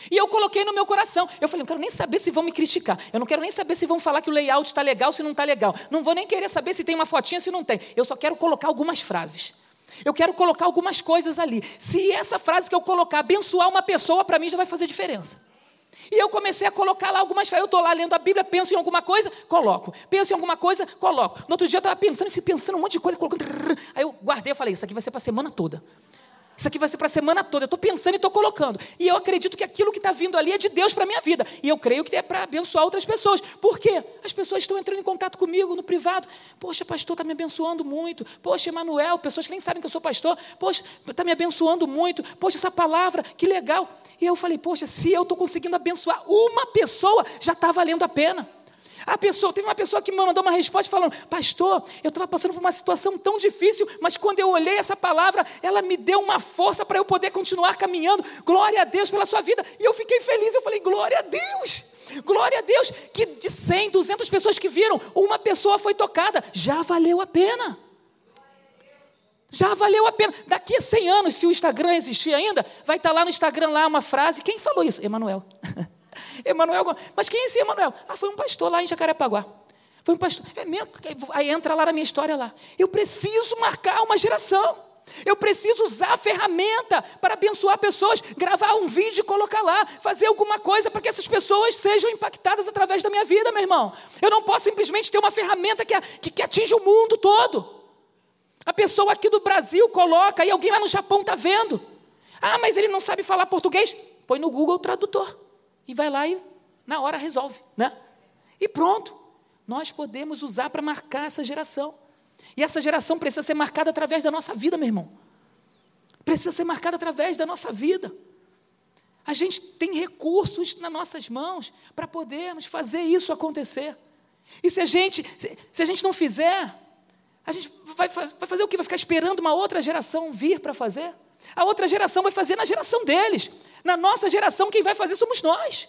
E eu coloquei no meu coração. Eu falei, não quero nem saber se vão me criticar. Eu não quero nem saber se vão falar que o layout está legal, se não está legal. Não vou nem querer saber se tem uma fotinha, se não tem. Eu só quero colocar algumas frases. Eu quero colocar algumas coisas ali. Se essa frase que eu colocar abençoar uma pessoa, para mim já vai fazer diferença. E eu comecei a colocar lá algumas. Eu estou lá lendo a Bíblia, penso em alguma coisa, coloco. Penso em alguma coisa, coloco. No outro dia eu estava pensando, fui pensando um monte de coisa, colocando. Aí eu guardei e falei: Isso aqui vai ser para a semana toda. Isso aqui vai ser para a semana toda. Eu estou pensando e estou colocando. E eu acredito que aquilo que está vindo ali é de Deus para a minha vida. E eu creio que é para abençoar outras pessoas. Por quê? As pessoas estão entrando em contato comigo no privado. Poxa, pastor, está me abençoando muito. Poxa, Emanuel, pessoas que nem sabem que eu sou pastor. Poxa, está me abençoando muito. Poxa, essa palavra, que legal. E eu falei, poxa, se eu estou conseguindo abençoar uma pessoa, já está valendo a pena. A pessoa, teve uma pessoa que me mandou uma resposta falando: Pastor, eu estava passando por uma situação tão difícil, mas quando eu olhei essa palavra, ela me deu uma força para eu poder continuar caminhando. Glória a Deus pela sua vida. E eu fiquei feliz. Eu falei: Glória a Deus. Glória a Deus. Que de 100, 200 pessoas que viram, uma pessoa foi tocada. Já valeu a pena. Já valeu a pena. Daqui a 100 anos, se o Instagram existir ainda, vai estar lá no Instagram lá uma frase. Quem falou isso? Emanuel. Emanuel, mas quem é esse Emanuel? Ah, foi um pastor lá em Jacarepaguá. Foi um pastor. É mesmo? Aí entra lá na minha história lá. Eu preciso marcar uma geração. Eu preciso usar a ferramenta para abençoar pessoas, gravar um vídeo e colocar lá, fazer alguma coisa para que essas pessoas sejam impactadas através da minha vida, meu irmão. Eu não posso simplesmente ter uma ferramenta que, que, que atinge o mundo todo. A pessoa aqui do Brasil coloca e alguém lá no Japão está vendo. Ah, mas ele não sabe falar português? Põe no Google Tradutor e vai lá e na hora resolve, né? E pronto. Nós podemos usar para marcar essa geração. E essa geração precisa ser marcada através da nossa vida, meu irmão. Precisa ser marcada através da nossa vida. A gente tem recursos nas nossas mãos para podermos fazer isso acontecer. E se a gente, se, se a gente não fizer, a gente vai, vai fazer o que? Vai ficar esperando uma outra geração vir para fazer? A outra geração vai fazer na geração deles. Na nossa geração, quem vai fazer somos nós.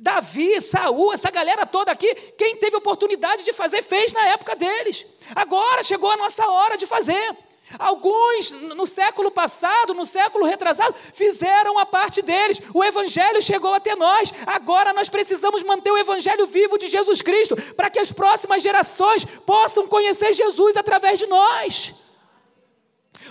Davi, Saul, essa galera toda aqui, quem teve oportunidade de fazer, fez na época deles. Agora chegou a nossa hora de fazer. Alguns no século passado, no século retrasado, fizeram a parte deles. O evangelho chegou até nós. Agora nós precisamos manter o evangelho vivo de Jesus Cristo para que as próximas gerações possam conhecer Jesus através de nós.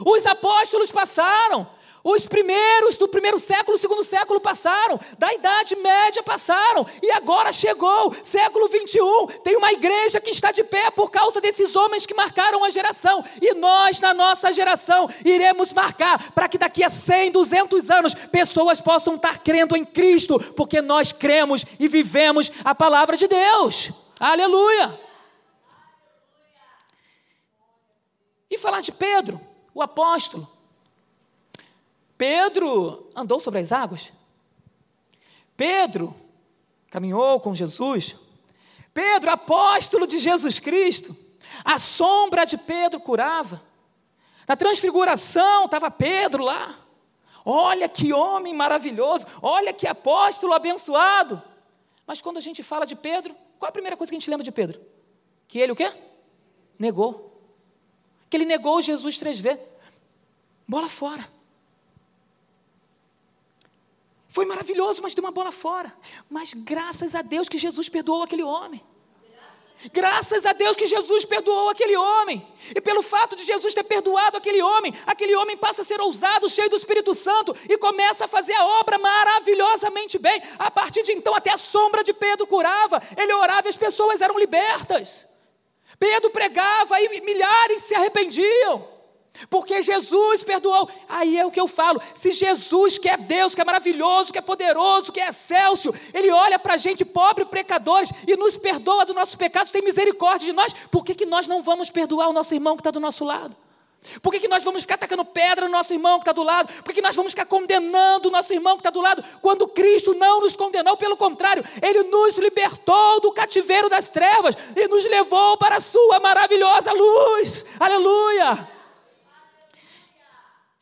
Os apóstolos passaram, os primeiros do primeiro século, segundo século passaram, da Idade Média passaram, e agora chegou, século 21, tem uma igreja que está de pé por causa desses homens que marcaram a geração, e nós, na nossa geração, iremos marcar para que daqui a 100, 200 anos, pessoas possam estar crendo em Cristo, porque nós cremos e vivemos a palavra de Deus. Aleluia! E falar de Pedro, o apóstolo. Pedro andou sobre as águas. Pedro caminhou com Jesus. Pedro, apóstolo de Jesus Cristo. A sombra de Pedro curava. Na transfiguração estava Pedro lá. Olha que homem maravilhoso. Olha que apóstolo abençoado. Mas quando a gente fala de Pedro, qual a primeira coisa que a gente lembra de Pedro? Que ele o quê? Negou. Que ele negou Jesus três vezes. Bola fora. Foi maravilhoso, mas deu uma bola fora. Mas graças a Deus que Jesus perdoou aquele homem. Graças a Deus que Jesus perdoou aquele homem. E pelo fato de Jesus ter perdoado aquele homem, aquele homem passa a ser ousado, cheio do Espírito Santo e começa a fazer a obra maravilhosamente bem. A partir de então, até a sombra de Pedro curava, ele orava e as pessoas eram libertas. Pedro pregava e milhares se arrependiam. Porque Jesus perdoou. Aí é o que eu falo. Se Jesus, que é Deus, que é maravilhoso, que é poderoso, que é excelso, Ele olha para a gente, pobre pecadores, e nos perdoa dos nossos pecados, tem misericórdia de nós, por que, que nós não vamos perdoar o nosso irmão que está do nosso lado? Por que, que nós vamos ficar atacando pedra no nosso irmão que está do lado? Por que, que nós vamos ficar condenando o nosso irmão que está do lado? Quando Cristo não nos condenou, pelo contrário, Ele nos libertou do cativeiro das trevas e nos levou para a Sua maravilhosa luz. Aleluia!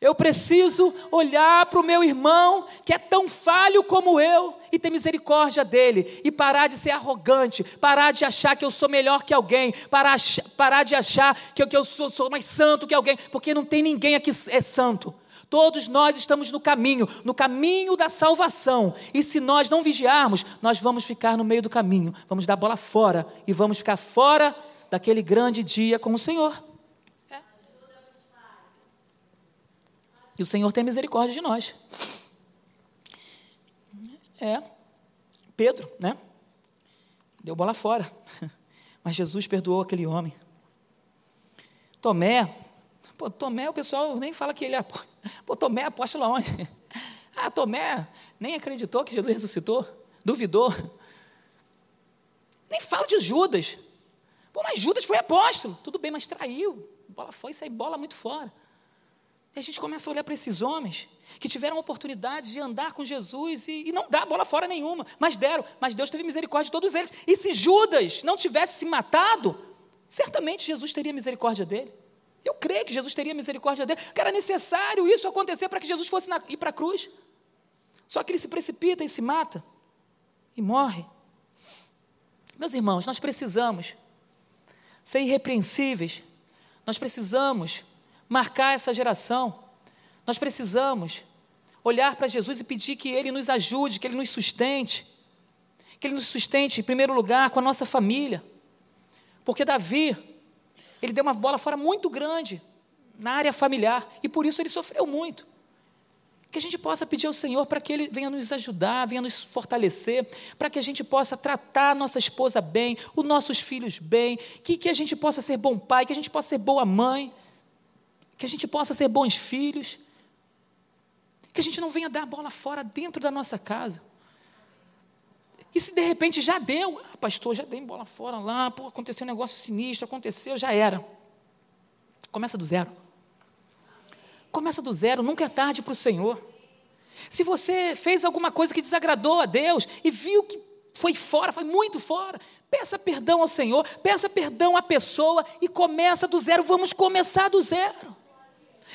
Eu preciso olhar para o meu irmão, que é tão falho como eu, e ter misericórdia dele, e parar de ser arrogante, parar de achar que eu sou melhor que alguém, parar, parar de achar que eu, que eu sou, sou mais santo que alguém, porque não tem ninguém aqui é santo. Todos nós estamos no caminho, no caminho da salvação. E se nós não vigiarmos, nós vamos ficar no meio do caminho, vamos dar bola fora e vamos ficar fora daquele grande dia com o Senhor. E o Senhor tem misericórdia de nós. É. Pedro, né? Deu bola fora. Mas Jesus perdoou aquele homem. Tomé. Pô, Tomé, o pessoal nem fala que ele é Pô, Tomé, apóstolo aonde? Ah, Tomé nem acreditou que Jesus ressuscitou, duvidou. Nem fala de Judas. Pô, mas Judas foi apóstolo. Tudo bem, mas traiu. Bola foi, sai bola muito fora. E a gente começa a olhar para esses homens que tiveram oportunidade de andar com Jesus e, e, não dá bola fora nenhuma, mas deram. Mas Deus teve misericórdia de todos eles. E se Judas não tivesse se matado, certamente Jesus teria misericórdia dele. Eu creio que Jesus teria misericórdia dele. Que era necessário isso acontecer para que Jesus fosse na, ir para a cruz. Só que ele se precipita e se mata e morre. Meus irmãos, nós precisamos ser irrepreensíveis. Nós precisamos marcar essa geração. Nós precisamos olhar para Jesus e pedir que Ele nos ajude, que Ele nos sustente. Que Ele nos sustente, em primeiro lugar, com a nossa família. Porque Davi, ele deu uma bola fora muito grande na área familiar e por isso ele sofreu muito. Que a gente possa pedir ao Senhor para que Ele venha nos ajudar, venha nos fortalecer, para que a gente possa tratar a nossa esposa bem, os nossos filhos bem, que, que a gente possa ser bom pai, que a gente possa ser boa mãe, que a gente possa ser bons filhos, que a gente não venha dar a bola fora dentro da nossa casa. E se de repente já deu, ah, pastor, já dei bola fora lá, pô, aconteceu um negócio sinistro, aconteceu, já era. Começa do zero. Começa do zero, nunca é tarde para o Senhor. Se você fez alguma coisa que desagradou a Deus e viu que foi fora, foi muito fora, peça perdão ao Senhor, peça perdão à pessoa e começa do zero. Vamos começar do zero.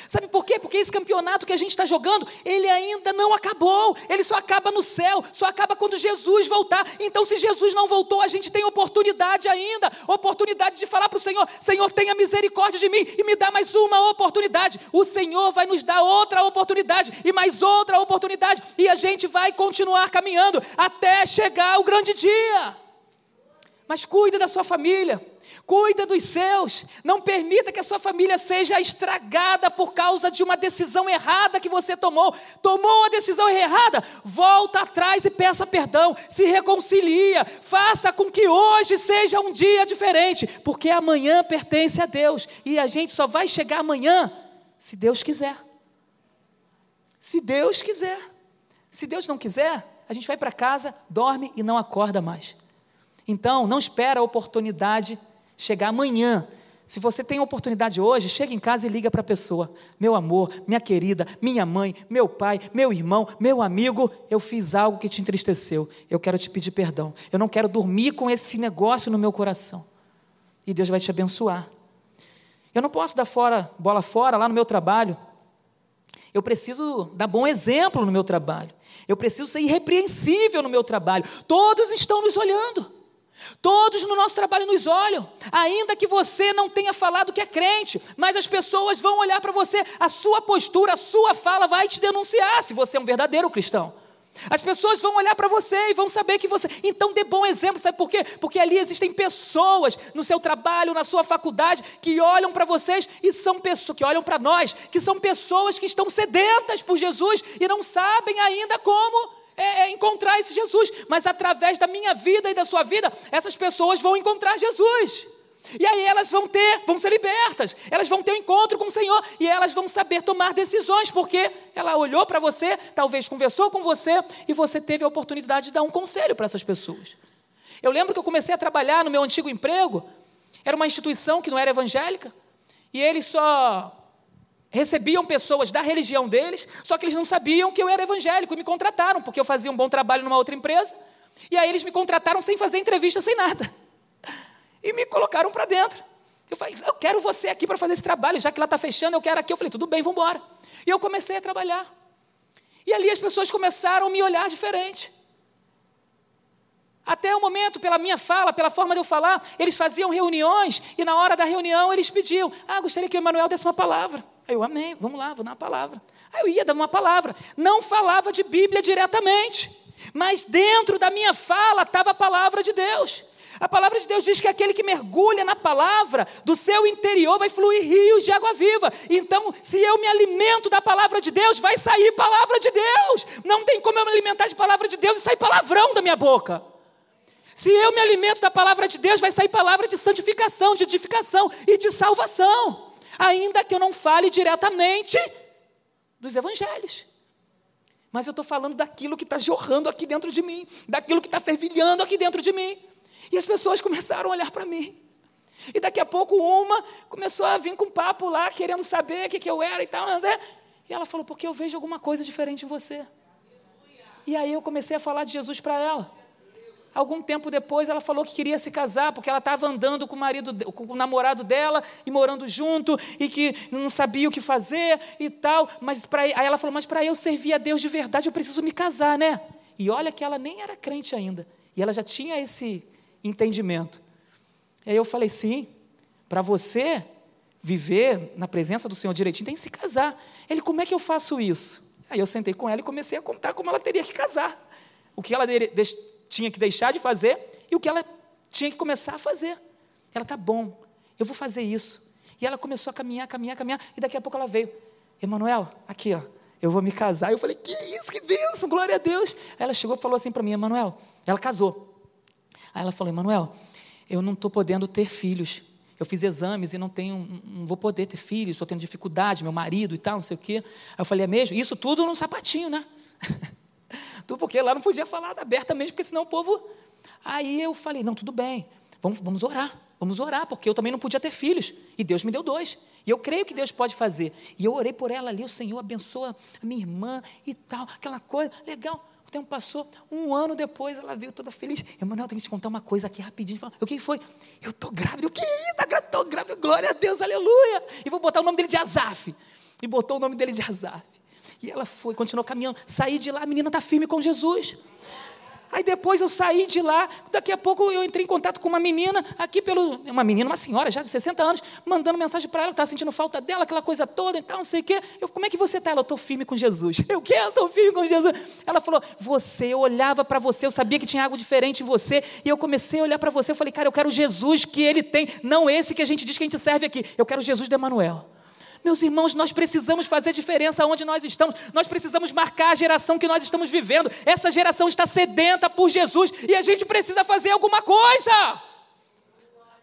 Sabe por quê? Porque esse campeonato que a gente está jogando, ele ainda não acabou. Ele só acaba no céu, só acaba quando Jesus voltar. Então, se Jesus não voltou, a gente tem oportunidade ainda oportunidade de falar para o Senhor: Senhor, tenha misericórdia de mim e me dá mais uma oportunidade. O Senhor vai nos dar outra oportunidade e mais outra oportunidade, e a gente vai continuar caminhando até chegar o grande dia. Mas cuide da sua família cuida dos seus, não permita que a sua família seja estragada por causa de uma decisão errada que você tomou. Tomou a decisão errada, volta atrás e peça perdão, se reconcilia, faça com que hoje seja um dia diferente, porque amanhã pertence a Deus e a gente só vai chegar amanhã se Deus quiser. Se Deus quiser. Se Deus não quiser, a gente vai para casa, dorme e não acorda mais. Então, não espera a oportunidade chegar amanhã. Se você tem a oportunidade hoje, chega em casa e liga para a pessoa: Meu amor, minha querida, minha mãe, meu pai, meu irmão, meu amigo, eu fiz algo que te entristeceu. Eu quero te pedir perdão. Eu não quero dormir com esse negócio no meu coração. E Deus vai te abençoar. Eu não posso dar fora, bola fora lá no meu trabalho. Eu preciso dar bom exemplo no meu trabalho. Eu preciso ser irrepreensível no meu trabalho. Todos estão nos olhando. Todos no nosso trabalho nos olham, ainda que você não tenha falado que é crente, mas as pessoas vão olhar para você, a sua postura, a sua fala vai te denunciar se você é um verdadeiro cristão. As pessoas vão olhar para você e vão saber que você. Então dê bom exemplo, sabe por quê? Porque ali existem pessoas no seu trabalho, na sua faculdade, que olham para vocês e são pessoas, que olham para nós, que são pessoas que estão sedentas por Jesus e não sabem ainda como é, é encontrar esse Jesus, mas através da minha vida e da sua vida, essas pessoas vão encontrar Jesus. E aí elas vão ter, vão ser libertas, elas vão ter um encontro com o Senhor. E elas vão saber tomar decisões, porque ela olhou para você, talvez conversou com você e você teve a oportunidade de dar um conselho para essas pessoas. Eu lembro que eu comecei a trabalhar no meu antigo emprego, era uma instituição que não era evangélica, e eles só recebiam pessoas da religião deles, só que eles não sabiam que eu era evangélico e me contrataram, porque eu fazia um bom trabalho numa outra empresa. E aí eles me contrataram sem fazer entrevista, sem nada. E me colocaram para dentro. Eu falei, eu quero você aqui para fazer esse trabalho, já que lá está fechando, eu quero aqui. Eu falei, tudo bem, vamos embora. E eu comecei a trabalhar. E ali as pessoas começaram a me olhar diferente. Até o momento, pela minha fala, pela forma de eu falar, eles faziam reuniões e na hora da reunião eles pediam: Ah, gostaria que o Emanuel desse uma palavra. Aí eu, amei, vamos lá, vou dar uma palavra. Aí eu ia dar uma palavra. Não falava de Bíblia diretamente, mas dentro da minha fala estava a palavra de Deus. A palavra de Deus diz que aquele que mergulha na palavra, do seu interior vai fluir rios de água viva. Então, se eu me alimento da palavra de Deus, vai sair palavra de Deus. Não tem como eu me alimentar de palavra de Deus e sair palavrão da minha boca. Se eu me alimento da palavra de Deus, vai sair palavra de santificação, de edificação e de salvação ainda que eu não fale diretamente dos evangelhos. Mas eu estou falando daquilo que está jorrando aqui dentro de mim, daquilo que está fervilhando aqui dentro de mim. E as pessoas começaram a olhar para mim. E daqui a pouco uma começou a vir com papo lá, querendo saber o que, que eu era e tal. Né? E ela falou, porque eu vejo alguma coisa diferente em você. E aí eu comecei a falar de Jesus para ela. Algum tempo depois ela falou que queria se casar, porque ela estava andando com o marido, com o namorado dela e morando junto, e que não sabia o que fazer e tal. Mas pra, aí ela falou: Mas para eu servir a Deus de verdade, eu preciso me casar, né? E olha que ela nem era crente ainda. E ela já tinha esse entendimento. E aí eu falei: Sim, para você viver na presença do Senhor direitinho, tem que se casar. Ele, como é que eu faço isso? Aí eu sentei com ela e comecei a contar como ela teria que casar. O que ela tinha que deixar de fazer e o que ela tinha que começar a fazer. Ela tá bom, eu vou fazer isso. E ela começou a caminhar, caminhar, caminhar, e daqui a pouco ela veio. Emanuel, aqui, ó, eu vou me casar. Eu falei, que isso, que bênção, glória a Deus. Aí ela chegou e falou assim para mim, Emanuel, ela casou. Aí ela falou, Emanuel, eu não estou podendo ter filhos. Eu fiz exames e não tenho, não vou poder ter filhos, estou tendo dificuldade, meu marido e tal, não sei o quê. Aí eu falei, é mesmo? Isso tudo num sapatinho, né? tudo porque lá não podia falar abertamente, porque senão o povo. Aí eu falei, não, tudo bem, vamos, vamos orar, vamos orar, porque eu também não podia ter filhos, e Deus me deu dois. E eu creio que Deus pode fazer. E eu orei por ela ali, o Senhor abençoa a minha irmã e tal, aquela coisa, legal. O tempo passou, um ano depois ela veio toda feliz. Emanuel, tenho que te contar uma coisa aqui rapidinho. O que foi? Eu estou grávida. O que? Estou grávida, glória a Deus, aleluia. E vou botar o nome dele de Azaf. E botou o nome dele de Azaf. E ela foi, continuou caminhando. Saí de lá, a menina está firme com Jesus. Aí depois eu saí de lá, daqui a pouco eu entrei em contato com uma menina, aqui pelo. Uma menina, uma senhora já de 60 anos, mandando mensagem para ela, que estava sentindo falta dela, aquela coisa toda e tal, não sei o quê. Eu, como é que você está? Ela, eu estou firme com Jesus. Eu quero, eu estou firme com Jesus. Ela falou, você, eu olhava para você, eu sabia que tinha algo diferente em você, e eu comecei a olhar para você, eu falei, cara, eu quero Jesus que ele tem, não esse que a gente diz que a gente serve aqui. Eu quero Jesus de Emanuel. Meus irmãos, nós precisamos fazer diferença onde nós estamos, nós precisamos marcar a geração que nós estamos vivendo. Essa geração está sedenta por Jesus e a gente precisa fazer alguma coisa.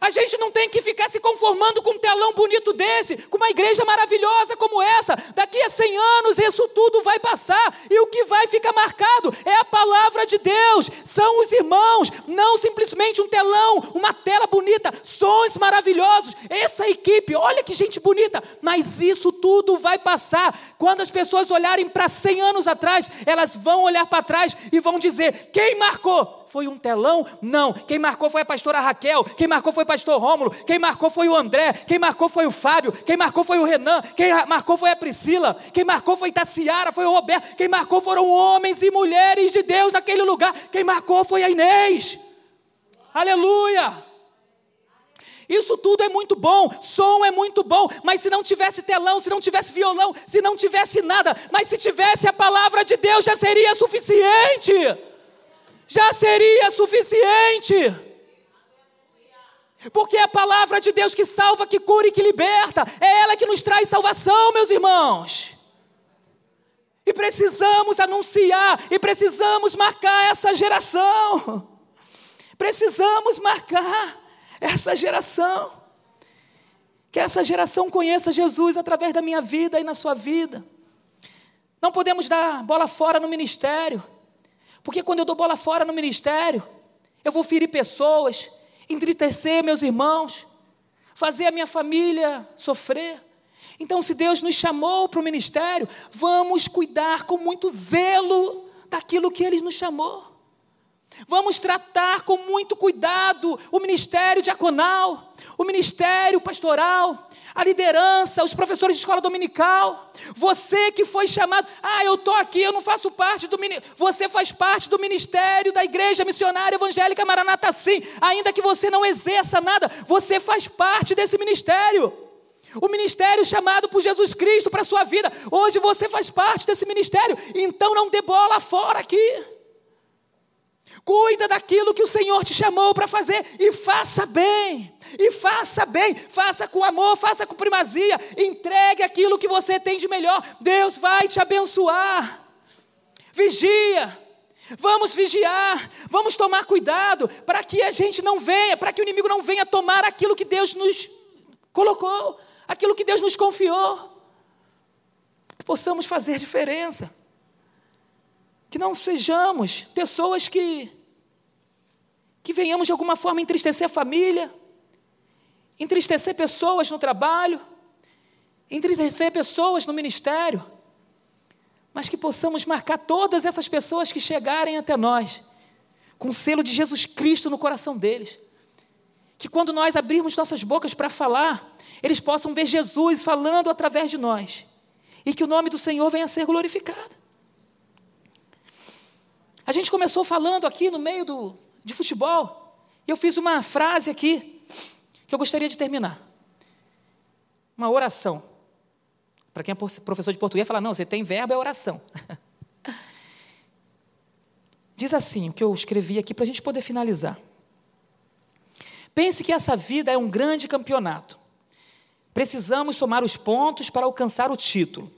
A gente não tem que ficar se conformando com um telão bonito desse, com uma igreja maravilhosa como essa. Daqui a 100 anos isso tudo vai passar e o que vai ficar marcado é a palavra de Deus. São os irmãos, não simplesmente um telão, uma tela bonita, sons maravilhosos. Essa equipe, olha que gente bonita, mas isso tudo vai passar. Quando as pessoas olharem para 100 anos atrás, elas vão olhar para trás e vão dizer: quem marcou? Foi um telão? Não. Quem marcou foi a pastora Raquel. Quem marcou foi o pastor Rômulo. Quem marcou foi o André. Quem marcou foi o Fábio. Quem marcou foi o Renan. Quem marcou foi a Priscila. Quem marcou foi Itaciara, foi o Roberto. Quem marcou foram homens e mulheres de Deus naquele lugar. Quem marcou foi a Inês. Aleluia! Isso tudo é muito bom, som é muito bom, mas se não tivesse telão, se não tivesse violão, se não tivesse nada, mas se tivesse a palavra de Deus já seria suficiente já seria suficiente. Porque é a palavra de Deus que salva, que cura e que liberta. É ela que nos traz salvação, meus irmãos. E precisamos anunciar, e precisamos marcar essa geração. Precisamos marcar essa geração. Que essa geração conheça Jesus através da minha vida e na sua vida. Não podemos dar bola fora no ministério. Porque quando eu dou bola fora no ministério, eu vou ferir pessoas, entristecer meus irmãos, fazer a minha família sofrer. Então, se Deus nos chamou para o ministério, vamos cuidar com muito zelo daquilo que Ele nos chamou. Vamos tratar com muito cuidado o ministério diaconal, o ministério pastoral, a liderança, os professores de escola dominical. Você que foi chamado, ah, eu estou aqui, eu não faço parte do ministério. Você faz parte do ministério da Igreja Missionária Evangélica Maranata, sim. Ainda que você não exerça nada, você faz parte desse ministério. O ministério chamado por Jesus Cristo para a sua vida. Hoje você faz parte desse ministério. Então não dê bola fora aqui. Cuida daquilo que o Senhor te chamou para fazer e faça bem. E faça bem, faça com amor, faça com primazia. Entregue aquilo que você tem de melhor. Deus vai te abençoar. Vigia. Vamos vigiar, vamos tomar cuidado para que a gente não venha, para que o inimigo não venha tomar aquilo que Deus nos colocou, aquilo que Deus nos confiou. possamos fazer diferença. Que não sejamos pessoas que que venhamos de alguma forma entristecer a família, entristecer pessoas no trabalho, entristecer pessoas no ministério, mas que possamos marcar todas essas pessoas que chegarem até nós com o selo de Jesus Cristo no coração deles. Que quando nós abrirmos nossas bocas para falar, eles possam ver Jesus falando através de nós e que o nome do Senhor venha a ser glorificado. A gente começou falando aqui no meio do, de futebol, e eu fiz uma frase aqui que eu gostaria de terminar. Uma oração. Para quem é professor de português, fala: não, você tem verbo, é oração. Diz assim, o que eu escrevi aqui para a gente poder finalizar. Pense que essa vida é um grande campeonato. Precisamos somar os pontos para alcançar o título.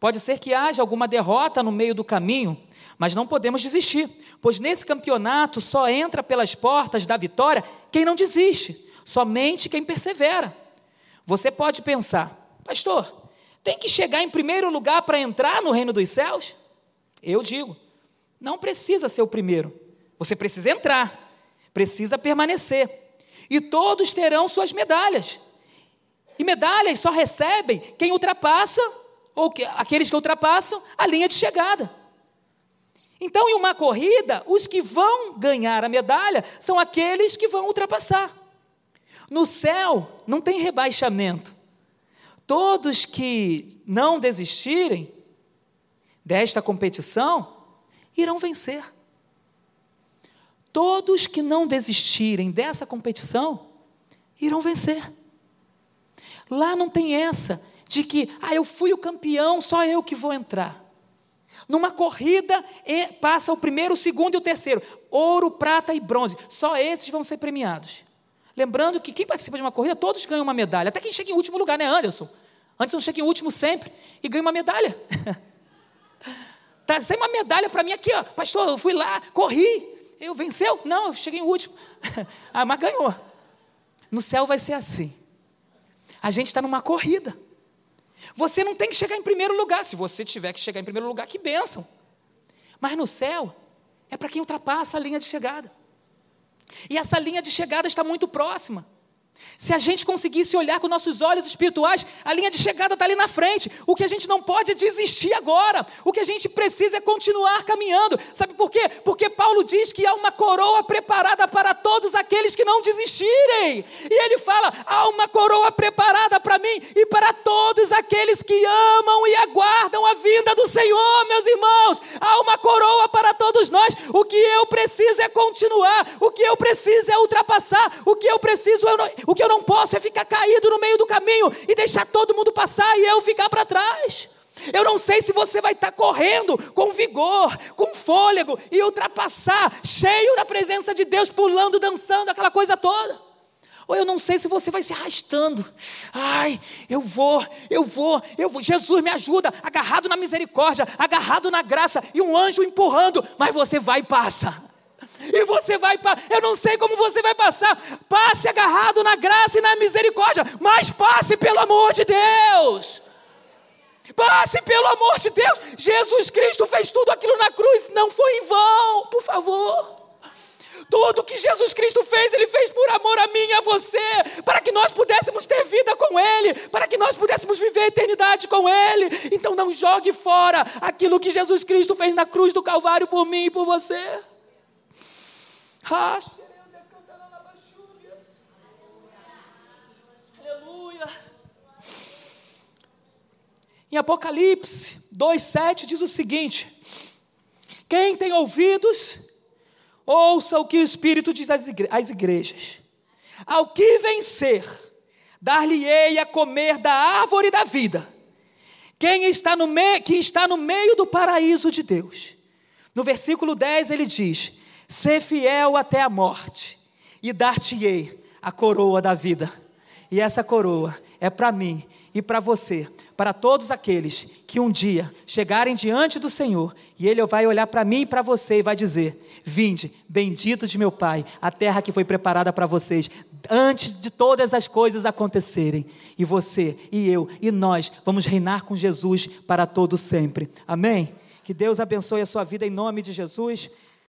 Pode ser que haja alguma derrota no meio do caminho, mas não podemos desistir, pois nesse campeonato só entra pelas portas da vitória quem não desiste, somente quem persevera. Você pode pensar, pastor, tem que chegar em primeiro lugar para entrar no reino dos céus? Eu digo, não precisa ser o primeiro, você precisa entrar, precisa permanecer, e todos terão suas medalhas. E medalhas só recebem quem ultrapassa, ou que, aqueles que ultrapassam, a linha de chegada. Então, em uma corrida, os que vão ganhar a medalha são aqueles que vão ultrapassar. No céu, não tem rebaixamento. Todos que não desistirem desta competição irão vencer. Todos que não desistirem dessa competição irão vencer. Lá não tem essa de que, ah, eu fui o campeão, só eu que vou entrar. Numa corrida, passa o primeiro, o segundo e o terceiro. Ouro, prata e bronze. Só esses vão ser premiados. Lembrando que quem participa de uma corrida, todos ganham uma medalha. Até quem chega em último lugar, né, Anderson? Anderson chega em último sempre e ganha uma medalha. tá sem uma medalha para mim aqui, ó. Pastor, eu fui lá, corri. Eu venceu? Não, eu cheguei em último. ah, mas ganhou. No céu vai ser assim. A gente está numa corrida. Você não tem que chegar em primeiro lugar. Se você tiver que chegar em primeiro lugar, que bênção. Mas no céu, é para quem ultrapassa a linha de chegada. E essa linha de chegada está muito próxima. Se a gente conseguisse olhar com nossos olhos espirituais, a linha de chegada está ali na frente. O que a gente não pode é desistir agora. O que a gente precisa é continuar caminhando. Sabe por quê? Porque Paulo diz que há uma coroa preparada para todos aqueles que não desistirem. E ele fala: há uma coroa preparada para mim e para todos aqueles que amam e aguardam a vinda do Senhor, meus irmãos. Há uma coroa para todos nós. O que eu preciso é continuar. O que eu preciso é ultrapassar. O que eu preciso é. O que eu não posso é ficar caído no meio do caminho e deixar todo mundo passar e eu ficar para trás. Eu não sei se você vai estar correndo com vigor, com fôlego e ultrapassar, cheio da presença de Deus, pulando, dançando, aquela coisa toda. Ou eu não sei se você vai se arrastando. Ai, eu vou, eu vou, eu vou. Jesus me ajuda, agarrado na misericórdia, agarrado na graça e um anjo empurrando, mas você vai e passa. E você vai, eu não sei como você vai passar. Passe agarrado na graça e na misericórdia, mas passe pelo amor de Deus. Passe pelo amor de Deus. Jesus Cristo fez tudo aquilo na cruz, não foi em vão, por favor. Tudo que Jesus Cristo fez, Ele fez por amor a mim e a você, para que nós pudéssemos ter vida com Ele, para que nós pudéssemos viver a eternidade com Ele. Então não jogue fora aquilo que Jesus Cristo fez na cruz do Calvário por mim e por você. Aleluia. Em Apocalipse 2,7 diz o seguinte: Quem tem ouvidos, ouça o que o Espírito diz às igrejas. Ao que vencer, dar-lhe-ei a comer da árvore da vida. Quem está no que está no meio do paraíso de Deus. No versículo 10 ele diz: Ser fiel até a morte, e dar-te-ei a coroa da vida. E essa coroa é para mim e para você, para todos aqueles que um dia chegarem diante do Senhor e Ele vai olhar para mim e para você e vai dizer: Vinde, bendito de meu Pai, a terra que foi preparada para vocês, antes de todas as coisas acontecerem. E você, e eu, e nós vamos reinar com Jesus para todo sempre. Amém? Que Deus abençoe a sua vida em nome de Jesus.